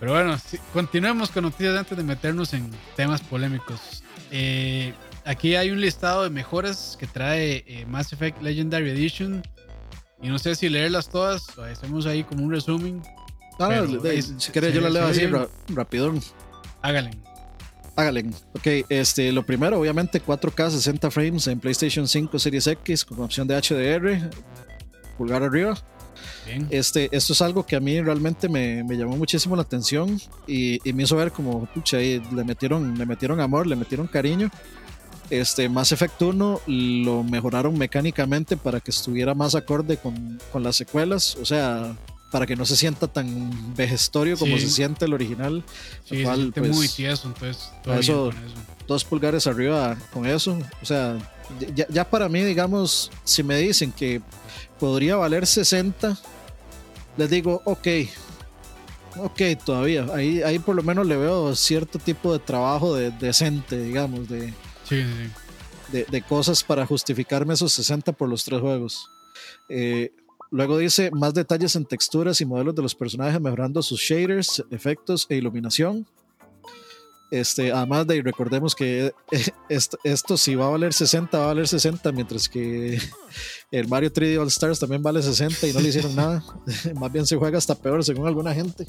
Speaker 1: Pero bueno, continuemos con noticias antes de meternos en temas polémicos. Eh, aquí hay un listado de mejoras que trae eh, Mass Effect Legendary Edition. Y no sé si leerlas todas, o hacemos ahí como un resumen.
Speaker 2: Ah, si quieres yo la leo así rapidón.
Speaker 1: Hágale.
Speaker 2: Hágale. Ok, este, lo primero, obviamente 4K 60 frames en PlayStation 5 Series X con opción de HDR, pulgar arriba. Este, esto es algo que a mí realmente me, me llamó muchísimo la atención y, me hizo ver como, pucha, ahí le metieron, le metieron amor, le metieron cariño. Este, Mass Effect 1 lo mejoraron mecánicamente para que estuviera más acorde con, con las secuelas. O sea, para que no se sienta tan vejestorio como se siente el original.
Speaker 1: Sí, cual, se muy pues, tieso, entonces
Speaker 2: eso, dos pulgares arriba con eso. O sea, ya, ya, para mí, digamos, si me dicen que podría valer 60, les digo, ok, ok, todavía. Ahí, ahí por lo menos le veo cierto tipo de trabajo de, decente, digamos, de,
Speaker 1: sí,
Speaker 2: de, de, cosas para justificarme esos 60 por los tres juegos. Eh, Luego dice más detalles en texturas y modelos de los personajes, mejorando sus shaders, efectos e iluminación. Este, además de, recordemos que esto, esto, si va a valer 60, va a valer 60, mientras que el Mario 3D All Stars también vale 60 y no le hicieron nada. Más bien se juega hasta peor, según alguna gente.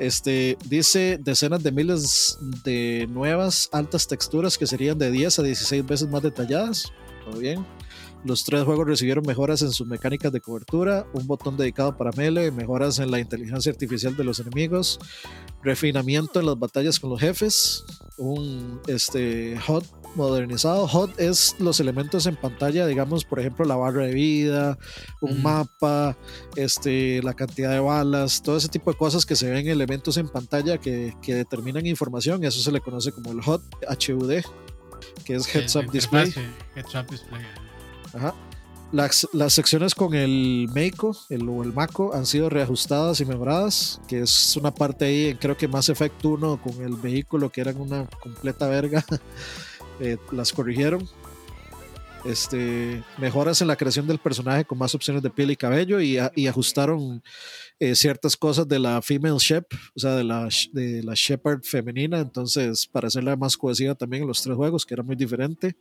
Speaker 2: Este, dice decenas de miles de nuevas altas texturas que serían de 10 a 16 veces más detalladas. Todo bien. Los tres juegos recibieron mejoras en sus mecánicas de cobertura, un botón dedicado para melee, mejoras en la inteligencia artificial de los enemigos, refinamiento en las batallas con los jefes, un este, HUD modernizado. HUD es los elementos en pantalla, digamos, por ejemplo, la barra de vida, un mapa, este, la cantidad de balas, todo ese tipo de cosas que se ven elementos en pantalla que, que determinan información, eso se le conoce como el HUD, HUD, que es Heads Up Display.
Speaker 1: Heads Up Display.
Speaker 2: Ajá. Las, las, secciones con el Meiko el, o el Mako han sido reajustadas y mejoradas, que es una parte ahí, creo que más efecto 1 con el vehículo, que eran una completa verga, eh, las corrigieron. Este, mejoras en la creación del personaje con más opciones de piel y cabello y, ajustaron eh, ciertas cosas de la female shep, o sea, de la, de la shepherd femenina, entonces para hacerla más cohesiva también en los tres juegos, que era muy diferente.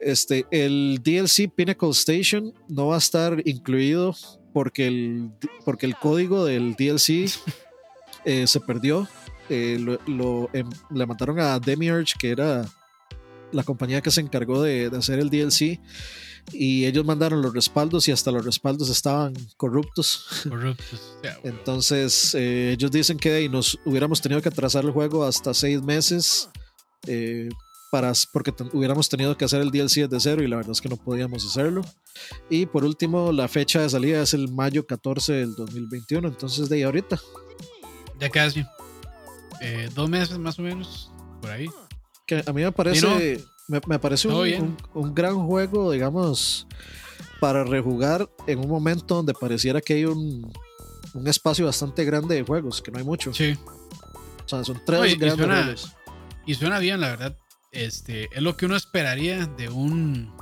Speaker 2: Este, el DLC Pinnacle Station no va a estar incluido porque el, porque el código del DLC eh, se perdió. Lo, em, le mataron a Demiurge, que era la compañía que se encargó de, de hacer el DLC y ellos mandaron los respaldos y hasta los respaldos estaban corruptos. Corruptos. Entonces eh, ellos dicen que nos hubiéramos tenido que atrasar el juego hasta seis meses eh, para, porque hubiéramos tenido que hacer el DLC de cero y la verdad es que no podíamos hacerlo. Y por último, la fecha de salida es el mayo 14 del 2021, entonces de ahí ahorita.
Speaker 1: Ya casi. Eh, dos meses más o menos, por ahí.
Speaker 2: Que a mí me parece me, parece un, un, gran juego, digamos, para rejugar en un momento donde pareciera que hay un, un, espacio bastante grande de juegos, que no hay mucho.
Speaker 1: Sí.
Speaker 2: O sea, son tres grandes
Speaker 1: y suena,
Speaker 2: juegos.
Speaker 1: Y suena bien, la verdad. Este, es lo que uno esperaría de un.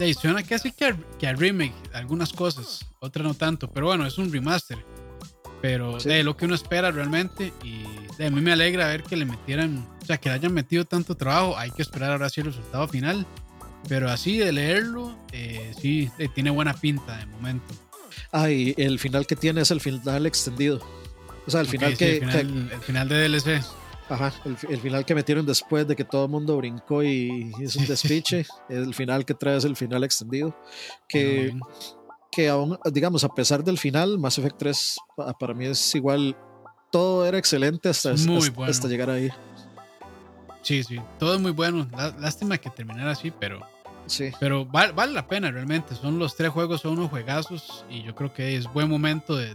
Speaker 1: De, suena casi que a, que a remake, algunas cosas, otras no tanto, pero bueno, es un remaster. Pero de lo que uno espera realmente. Y de, a mí me alegra ver que le metieran, o sea, que le hayan metido tanto trabajo. Hay que esperar ahora sí el resultado final. Pero así de leerlo, eh, sí, tiene buena pinta de momento.
Speaker 2: Ah, y el final que tiene es el final extendido. O sea, el final que,
Speaker 1: el final, de DLC.
Speaker 2: Ajá, el, el, final que metieron después de que todo el mundo brincó y hizo un despiche. el final que trae es el final extendido. Que que aún, digamos, a pesar del final, Mass Effect 3 para mí es igual, todo era excelente hasta, hasta, llegar ahí.
Speaker 1: Sí, sí, todo es muy bueno. Lástima que terminara así, pero sí. pero vale, vale, la pena realmente. Son los tres juegos, son unos juegazos y yo creo que es buen momento de...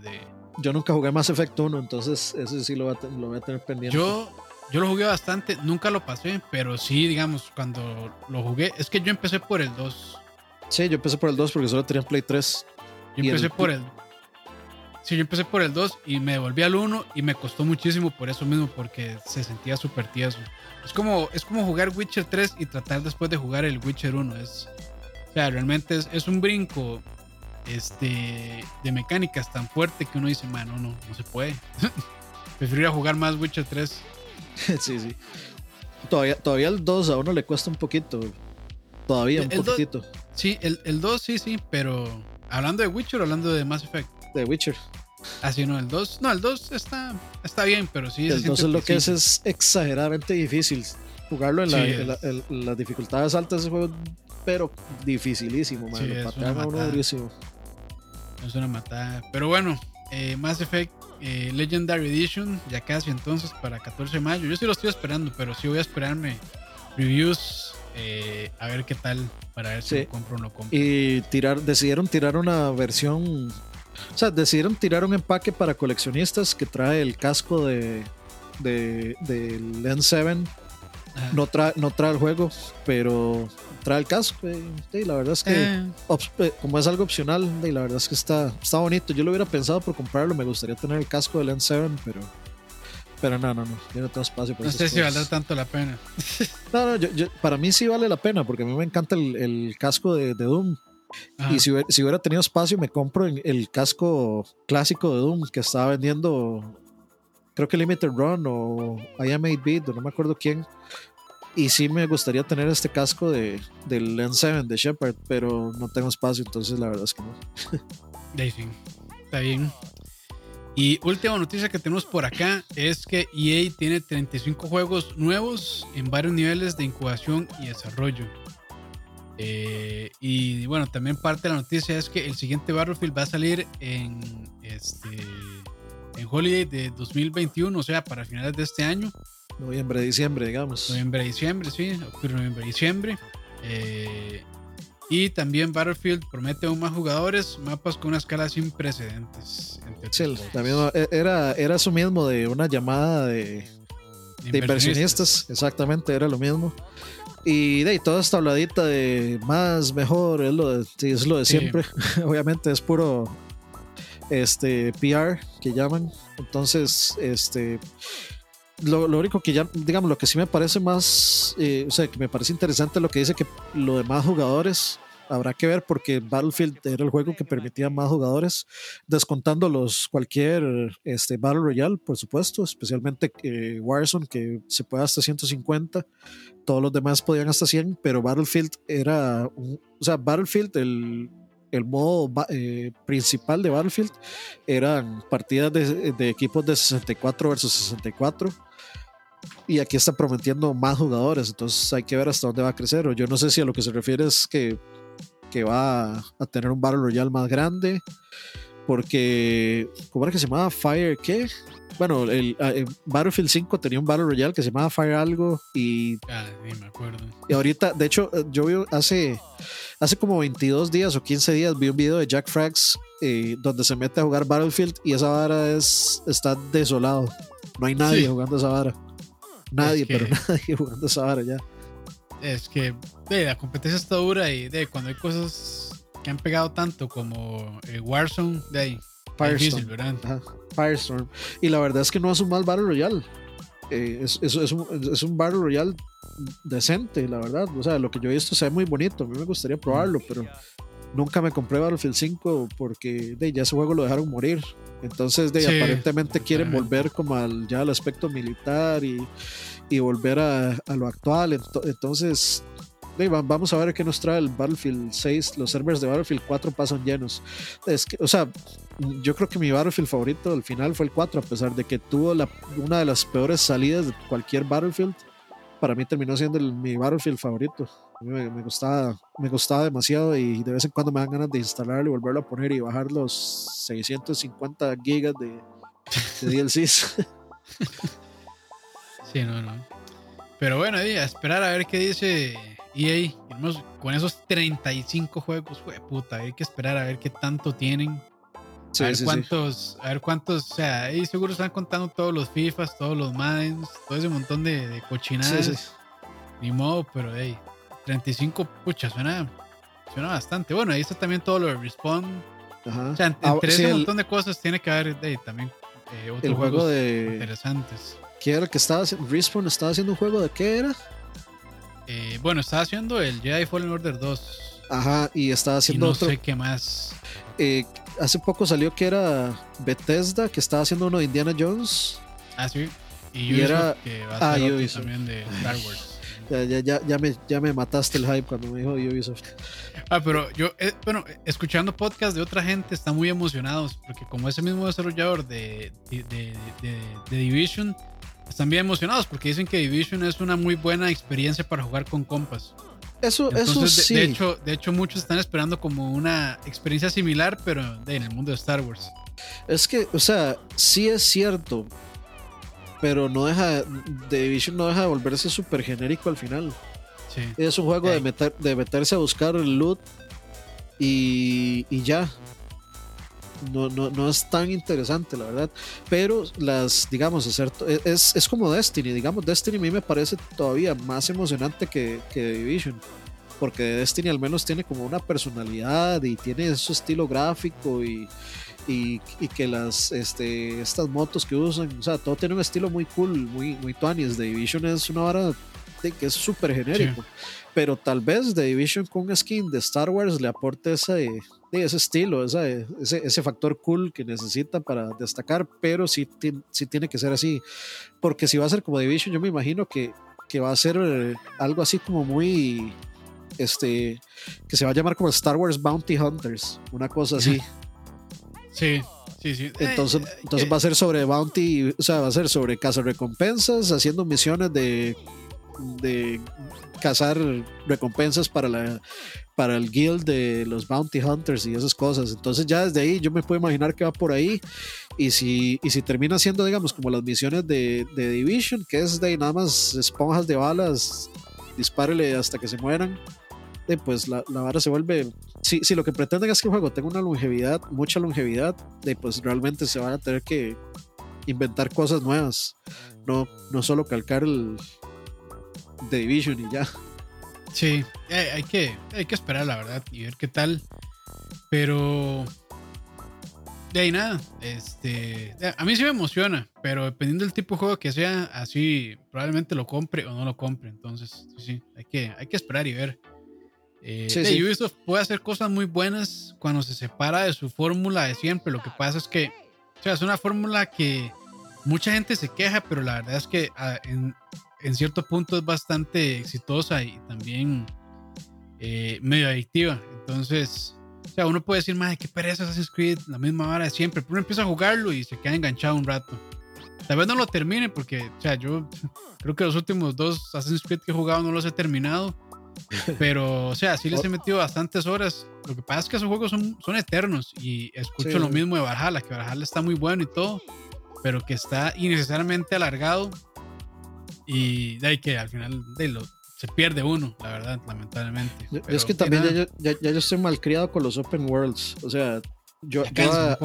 Speaker 2: Yo nunca jugué Mass Effect 1, entonces ese sí lo voy a, lo voy a tener pendiente.
Speaker 1: Yo, yo lo jugué bastante, nunca lo pasé, pero sí, digamos, cuando lo jugué, es que yo empecé por el 2
Speaker 2: Sí, yo empecé por el 2 porque solo tenía Play 3.
Speaker 1: Yo empecé por el. Sí, yo empecé por el 2 y me devolví al 1 y me costó muchísimo por eso mismo, porque se sentía súper tieso. Es como, es como jugar Witcher 3 y tratar después de jugar el Witcher 1. Es, o sea, realmente es, es un brinco este, de mecánicas tan fuerte que uno dice, mano, no, no se puede. Preferiría jugar más Witcher 3.
Speaker 2: sí, sí. Todavía, todavía el 2 a uno le cuesta un poquito. Todavía un poquitito.
Speaker 1: Sí, el, el 2 sí, sí, pero hablando de Witcher o hablando de Mass Effect.
Speaker 2: De Witcher.
Speaker 1: Así ah, no, el 2, no, el 2 está, está bien, pero sí.
Speaker 2: El 2 es lo que es, es exageradamente difícil. Jugarlo en, la, las dificultades altas de juego, pero dificilísimo, man. Sí, es una
Speaker 1: Es una matada. Pero bueno, eh, Mass Effect eh, Legendary Edition, ya casi entonces para 14 de mayo. Yo sí lo estoy esperando, pero sí voy a esperarme reviews eh, a ver qué tal para ver si lo compro o no compro.
Speaker 2: Y tirar, decidieron tirar una versión, o sea, decidieron tirar un empaque para coleccionistas que trae el casco de, de, del N7. No trae, no trae el juego, pero trae el casco. Y, la verdad es que, eh. Eh, como es algo opcional, y la verdad es que está, está bonito. Yo lo hubiera pensado por comprarlo, me gustaría tener el casco del N7, pero pero no, no, no. Yo no tengo espacio
Speaker 1: para No sé si vale tanto la pena.
Speaker 2: no, no, yo, para mí sí vale la pena porque a mí me encanta el, el casco de, de Doom. Y si, si, hubiera tenido espacio, me compro el casco clásico de Doom que estaba vendiendo, creo que Limited Run o I Am 8 Beat, o no me acuerdo quién. Y sí me gustaría tener este casco de, del N7 de Shepard, pero no tengo espacio, entonces la verdad es que no.
Speaker 1: Está bien. Y última noticia que tenemos por acá es que EA tiene 35 juegos nuevos en varios niveles de incubación y desarrollo. Eh, y bueno, también parte de la noticia es que el siguiente Battlefield va a salir en este en Holiday de 2021, o sea, para finales de este año.
Speaker 2: Noviembre, diciembre, digamos.
Speaker 1: Noviembre, diciembre, sí, octubre, noviembre, diciembre. Eh, y también Battlefield promete aún más jugadores, mapas con una escala sin precedentes.
Speaker 2: También e, era, era eso mismo de una llamada de, de inversionistas. Exactamente, era lo mismo. Y de ahí, toda esta habladita de más, mejor, es lo de, es lo de siempre. Obviamente es puro este PR que llaman. Entonces, este lo, lo, único que ya, digamos, lo que sí me parece más, eh, o sea, que me parece interesante lo que dice que lo de más jugadores habrá que ver porque Battlefield era el juego que permitía más jugadores, descontando los cualquier este, Battle Royale, por supuesto, especialmente eh, Warzone, que se puede hasta 150, todos los demás podían hasta 100, pero Battlefield era, o sea, Battlefield, el, el modo eh, principal de Battlefield eran partidas de, de, equipos de 64 versus 64 y aquí está prometiendo más jugadores, entonces hay que ver hasta dónde va a crecer. O yo no sé si a lo que se refiere es que, que va a tener un Battle Royale más grande, porque, ¿cómo era que se llamaba? Fire, ¿qué? Bueno, el, Battlefield 5 tenía un Battle Royale que se llamaba Fire algo y...
Speaker 1: Ah, sí, me acuerdo.
Speaker 2: Y ahorita, de hecho, yo vi hace, hace como 22 días o 15 días vi un video de Jack Frags eh, donde se mete a jugar Battlefield y esa vara es, está desolado. No hay nadie jugando esa vara. Nadie, pero nadie jugando esa vara ya.
Speaker 1: Es que de, la competencia está dura y de cuando hay cosas que han pegado tanto como eh, Warzone, de ahí.
Speaker 2: Firestorm. Firestorm. Y la verdad es que no es un mal Battle Royale. Eh, es, es, es, un, es un Battle Royale decente, la verdad. O sea, lo que yo he visto se ve muy bonito. A mí me gustaría probarlo, pero nunca me compré Battlefield 5 porque de, ya ese juego lo dejaron morir. Entonces, de, aparentemente quieren volver como al, ya al aspecto militar y, y volver a, a, lo actual. Entonces, vamos a ver qué nos trae el Battlefield 6. Los servers de Battlefield 4 pasan llenos. Es que, o sea, yo creo que mi Battlefield favorito al final fue el 4, a pesar de que tuvo la, una de las peores salidas de cualquier Battlefield. Para mí terminó siendo el, mi Battlefield favorito. Me, me, gustaba, me gustaba demasiado y de vez en cuando me dan ganas de instalarlo y volverlo a poner y bajar los 650 gigas de, de DLCs.
Speaker 1: sí, no, no. Pero bueno, a esperar a ver qué dice EA. Con esos 35 juegos, fue puta, hay que esperar a ver qué tanto tienen. a ver cuántos, a ver cuántos, o sea, ahí seguro están contando todos los FIFAs, todos los Maddens, todo ese montón de, de cochinadas. Ni modo, pero hey, 35, pucha, suena, suena bastante. Bueno, ahí está también todo lo de Respawn. O sea, ah, entre ese montón de cosas tiene que haber también eh, otros juego de, interesantes.
Speaker 2: ¿Qué era el que estaba haciendo? ¿Respawn estaba haciendo un juego de qué era?
Speaker 1: Eh, bueno, estaba haciendo el Jedi Fallen Order 2.
Speaker 2: Ajá, y estaba haciendo
Speaker 1: no sé qué más.
Speaker 2: Eh, hace poco salió que era Bethesda, que estaba haciendo uno de Indiana Jones.
Speaker 1: Ah, sí. Y, era... que va a ah, también de Star Wars.
Speaker 2: Ya, ya, ya, ya, me, ya me mataste el hype cuando me dijo Ubisoft.
Speaker 1: Ah, pero yo, eh, bueno, escuchando podcast de otra gente, están muy emocionados, porque como ese mismo desarrollador de, de, de, de, Division, están bien emocionados, porque dicen que Division es una muy buena experiencia para jugar con compas.
Speaker 2: Eso, eso sí.
Speaker 1: De, hecho, de hecho, muchos están esperando como una experiencia similar, pero en el mundo de Star Wars.
Speaker 2: Es que, o sea, sí es cierto, pero no deja, The Division no deja de volverse súper genérico al final. Sí. Es un juego de, meter, de meterse a buscar el loot y, y ya. No, no, no, es tan interesante, la verdad. Pero las, digamos, e, es, es como Destiny. Digamos, Destiny a mí me parece todavía más emocionante que, que Division. Porque Destiny al menos tiene como una personalidad y tiene su estilo gráfico y, y, que las este, estas motos que usan, o sea, todo tiene un estilo muy cool, muy, muy. The Division es una hora de, que es súper genérico, pero tal vez The Division con skin de Star Wars le aporte ese, ese estilo, ese, ese, factor cool que necesita para destacar, pero sí, sí tiene que ser así, porque si va a ser como Division, yo me imagino que, que va a ser eh, algo así como muy este que se va a llamar como Star Wars Bounty Hunters, una cosa así.
Speaker 1: Sí, sí, sí.
Speaker 2: Entonces, eh, entonces eh, va a ser sobre bounty, o sea, va a ser sobre cazar recompensas, haciendo misiones de, de cazar recompensas para la para el guild de los bounty hunters y esas cosas. Entonces ya desde ahí yo me puedo imaginar que va por ahí. Y si, y si termina siendo, digamos, como las misiones de, de Division, que es de nada más esponjas de balas, dispárele hasta que se mueran pues la, la vara se vuelve. Si, si lo que pretenden es que el juego tenga una longevidad, mucha longevidad, de pues realmente se van a tener que inventar cosas nuevas. No, no solo calcar el The Division y ya.
Speaker 1: Sí, eh, hay, que, hay que esperar, la verdad, y ver qué tal. Pero de ahí nada, este, a mí sí me emociona, pero dependiendo del tipo de juego que sea, así probablemente lo compre o no lo compre. Entonces, sí, hay que, hay que esperar y ver. Eh, Ubisoft puede hacer cosas muy buenas cuando se separa de su fórmula de siempre. Lo que pasa es que, o sea, es una fórmula que mucha gente se queja, pero la verdad es que ah, en, en, cierto punto es bastante exitosa y también eh, medio adictiva. Entonces, o sea, uno puede decir, madre, qué pereza Assassin's Creed, la misma vara de siempre. Pero uno empieza a jugarlo y se queda enganchado un rato. Tal vez no lo termine porque, o sea, yo creo que los últimos dos Assassin's Creed que he jugado no los he terminado. Pero, o sea, sí les he metido bastantes horas. Lo que pasa es que esos juegos son, son eternos y escucho lo mismo de Valhalla, que Valhalla está muy bueno y todo, pero que está innecesariamente alargado y de ahí que al final de lo, se pierde uno, la verdad, lamentablemente.
Speaker 2: es que también ya, ya, ya, yo estoy malcriado con los open worlds. O sea, yo, yo a,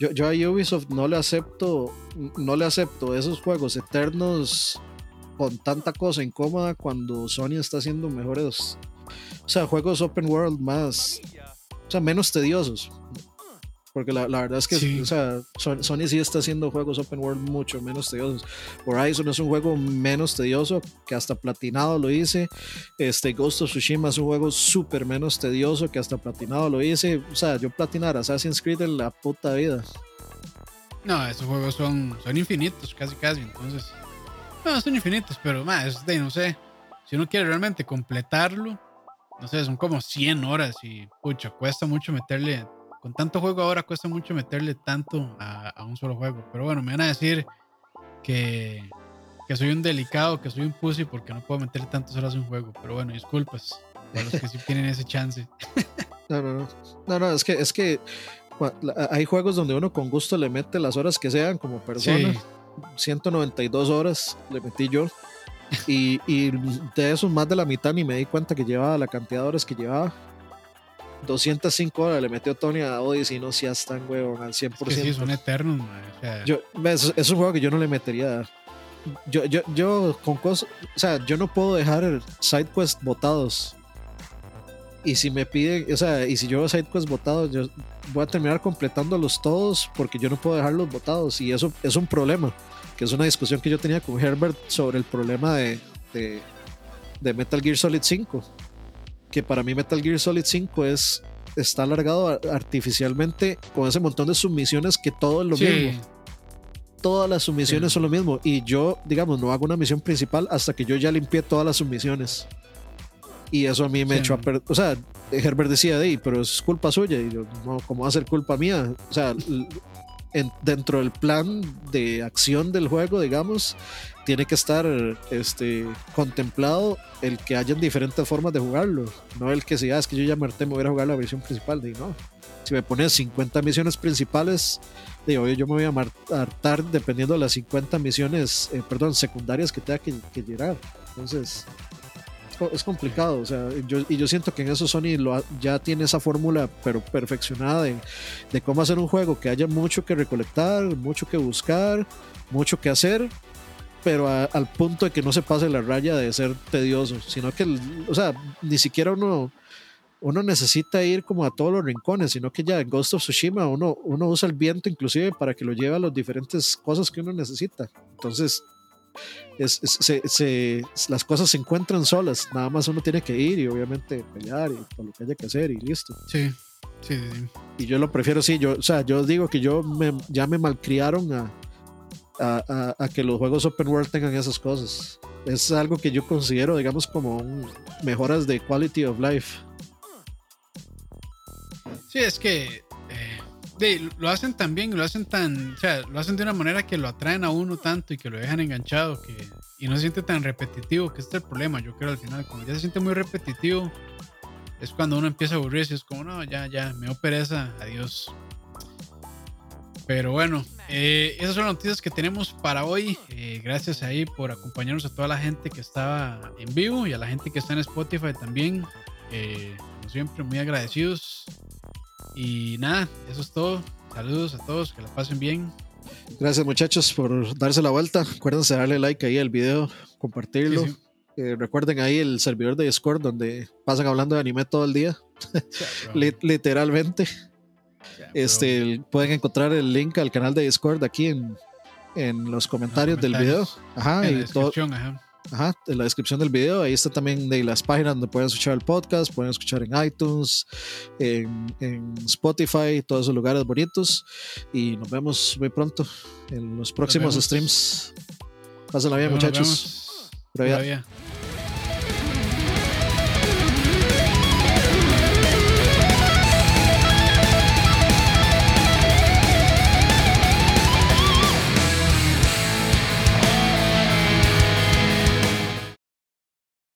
Speaker 2: yo, yo, a Ubisoft no le acepto, no le acepto esos juegos eternos con tanta cosa incómoda cuando Sony está haciendo mejores, o sea, juegos open world más, o sea, menos tediosos. Porque la, la verdad es que o sea, Sony sí está haciendo juegos open world mucho menos tediosos. Horizon es un juego menos tedioso, que hasta platinado lo hice. Este Ghost of Tsushima es un juego súper menos tedioso, que hasta platinado lo hice. O sea, yo platinar Assassin's Creed en la puta vida.
Speaker 1: No, esos juegos son, son infinitos, casi casi. Entonces, no, son infinitos, pero más, de no sé. Si uno quiere realmente completarlo, no sé, son como 100 horas y pucha, cuesta mucho meterle con tanto juego ahora cuesta mucho meterle tanto a, un solo juego. Pero bueno, me van a decir que, que, soy un delicado, que soy un pussy porque no puedo meterle tantas horas a un juego. Pero bueno, disculpas para los que sí tienen ese chance.
Speaker 2: No, no, no. No, no, es que, es que hay juegos donde uno con gusto le mete las horas que sean como persona. 192 horas le metí yo. Y, y, de eso más de la mitad ni me di cuenta que llevaba la cantidad de horas que llevaba. 205 horas le metió Tony a Odyssey, no seas tan huevón al 100%. Es
Speaker 1: que sí, son eternos,
Speaker 2: yo, es, un juego que yo no le metería. Yo, yo, yo con cosas, o sea, yo no puedo dejar sidequests botados. Y si me piden, o sea, y si yo sidequests botados, yo voy a terminar completándolos todos porque yo no puedo dejarlos botados. Y eso es un problema, que es una discusión que yo tenía con Herbert sobre el problema de, de, de Metal Gear Solid 5 que para mí Metal Gear Solid 5 es está alargado artificialmente con ese montón de submisiones que todo es lo mismo. Todas las submisiones son lo mismo. Y yo, digamos, no hago una misión principal hasta que yo ya limpié todas las submisiones. Y eso a mí me echó a perder. O sea, Herbert decía, de pero es culpa suya. Y yo, no, ¿cómo va a ser culpa mía? O sea, dentro del plan de acción del juego, digamos, tiene que estar este, contemplado el que hayan diferentes formas de jugarlo, no el que sea, ah, es que yo ya me voy a jugar la versión principal, de no. Si me pones 50 misiones principales, digo, yo me voy a hartar dependiendo de las 50 misiones, eh, perdón, secundarias que tenga que, que llegar. Entonces, es complicado, o sea, y yo siento que en eso Sony lo ya tiene esa fórmula pero perfeccionada de, de, cómo hacer un juego que haya mucho que recolectar, mucho que buscar, mucho que hacer, pero al punto de que no se pase la raya de ser tedioso, sino que, o sea, ni siquiera uno, uno necesita ir como a todos los rincones, sino que ya en Ghost of Tsushima uno, uno usa el viento inclusive para que lo lleve a las diferentes cosas que uno necesita. Entonces, es, se, las cosas se encuentran solas, nada más uno tiene que ir y obviamente pelear y por lo que haya que hacer y listo.
Speaker 1: Sí, sí, sí.
Speaker 2: Y yo lo prefiero, sí, yo, o sea, yo digo que yo me, ya me malcriaron a, a, a, que los juegos open world tengan esas cosas. Es algo que yo considero, digamos, como mejoras de quality of life.
Speaker 1: Sí, es que lo hacen tan bien, lo hacen tan, o sea, lo hacen de una manera que lo atraen a uno tanto y que lo dejan enganchado que, y no se siente tan repetitivo, que este es el problema, yo creo al final, cuando ya se siente muy repetitivo, es cuando uno empieza a aburrirse, es como, no, ya, ya, me dio pereza, adiós. Pero bueno, eh, esas son las noticias que tenemos para hoy. Eh, gracias ahí por acompañarnos a toda la gente que estaba en vivo y a la gente que está en Spotify también. Eh, como siempre, muy agradecidos. Y nada, eso es todo. Saludos a todos, que la pasen bien.
Speaker 2: Gracias muchachos por darse la vuelta. Acuérdense de darle like ahí al video, compartirlo. Eh, recuerden ahí el servidor de Discord donde pasan hablando de anime todo el día. Literalmente. este, pueden encontrar el link al canal de Discord aquí en, en los comentarios, del video. Ajá, en y la descripción, ajá. Ajá, en la descripción del video. Ahí está también de las páginas donde pueden escuchar el podcast, pueden escuchar en iTunes, en, en Spotify, todos esos lugares bonitos. Y nos vemos muy pronto en los próximos streams. Pásenla bien, muchachos.